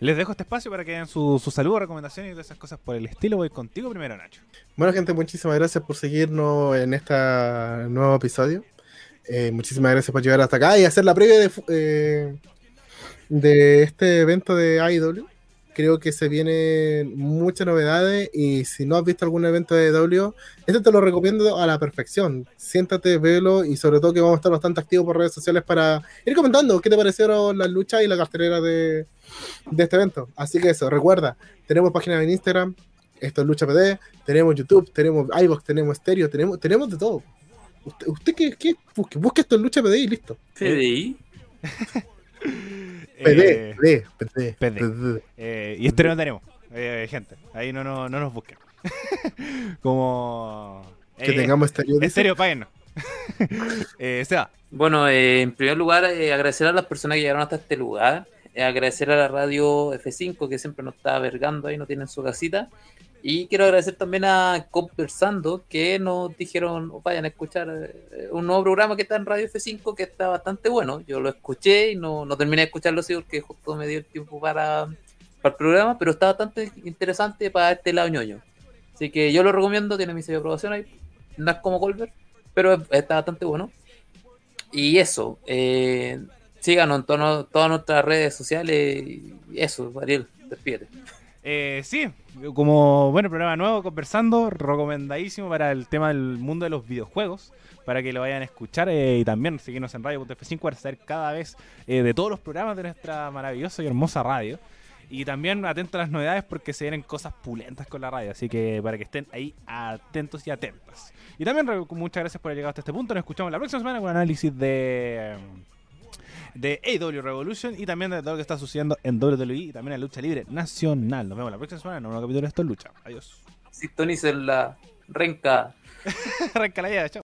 les dejo este espacio para que den su, su saludo, recomendaciones y todas esas cosas por el estilo. Voy contigo primero, Nacho. Bueno, gente, muchísimas gracias por seguirnos en este nuevo episodio. Eh, muchísimas gracias por llegar hasta acá y hacer la previa de, eh, de este evento de AEW. Creo que se vienen muchas novedades y si no has visto algún evento de AEW, este te lo recomiendo a la perfección. Siéntate, velo y sobre todo que vamos a estar bastante activos por redes sociales para ir comentando qué te parecieron las luchas y la cartelera de, de este evento. Así que eso, recuerda, tenemos página en Instagram, esto es Lucha PD, tenemos YouTube, tenemos iVoox, tenemos Stereo, tenemos, tenemos de todo. Usted, usted que, que busque, busque esto en Lucha PD y listo. FDI. PD, Eh, PD, PD, PD. Eh, y este no tenemos, eh, gente. Ahí no, no, no nos busquen. Como. Que eh, tengamos Stereo. dice. Estéreo, páguennos. eh, Seba, Bueno, eh, en primer lugar, eh, agradecer a las personas que llegaron hasta este lugar. Eh, agradecer a la radio F5 que siempre nos está vergando ahí, no tienen su casita. Y quiero agradecer también a Conversando que nos dijeron, "Oh, vayan a escuchar eh, un nuevo programa que está en Radio F5 que está bastante bueno. Yo lo escuché y no, no terminé de escucharlo así porque justo me dio el tiempo para, para el programa, pero está bastante interesante para este lado ñoño. Así que yo lo recomiendo, tiene mi sello de aprobación ahí. No es como Colbert, pero está bastante bueno. Y eso, eh, síganos en todas nuestras redes sociales. Y eso, Ariel, despídete. Eh, sí, como bueno, programa nuevo, conversando, recomendadísimo para el tema del mundo de los videojuegos, para que lo vayan a escuchar eh, y también seguirnos en radio.f5 para saber cada vez eh, de todos los programas de nuestra maravillosa y hermosa radio. Y también atentos a las novedades porque se vienen cosas pulentas con la radio. Así que para que estén ahí atentos y atentas. Y también muchas gracias por haber llegado hasta este punto. Nos escuchamos la próxima semana con un análisis de de AW Revolution y también de todo lo que está sucediendo en WWE y también en lucha libre nacional. Nos vemos la próxima semana en un nuevo capítulo de Esto es Lucha. Adiós. Sintonicen la renca. Arranca la idea, chao.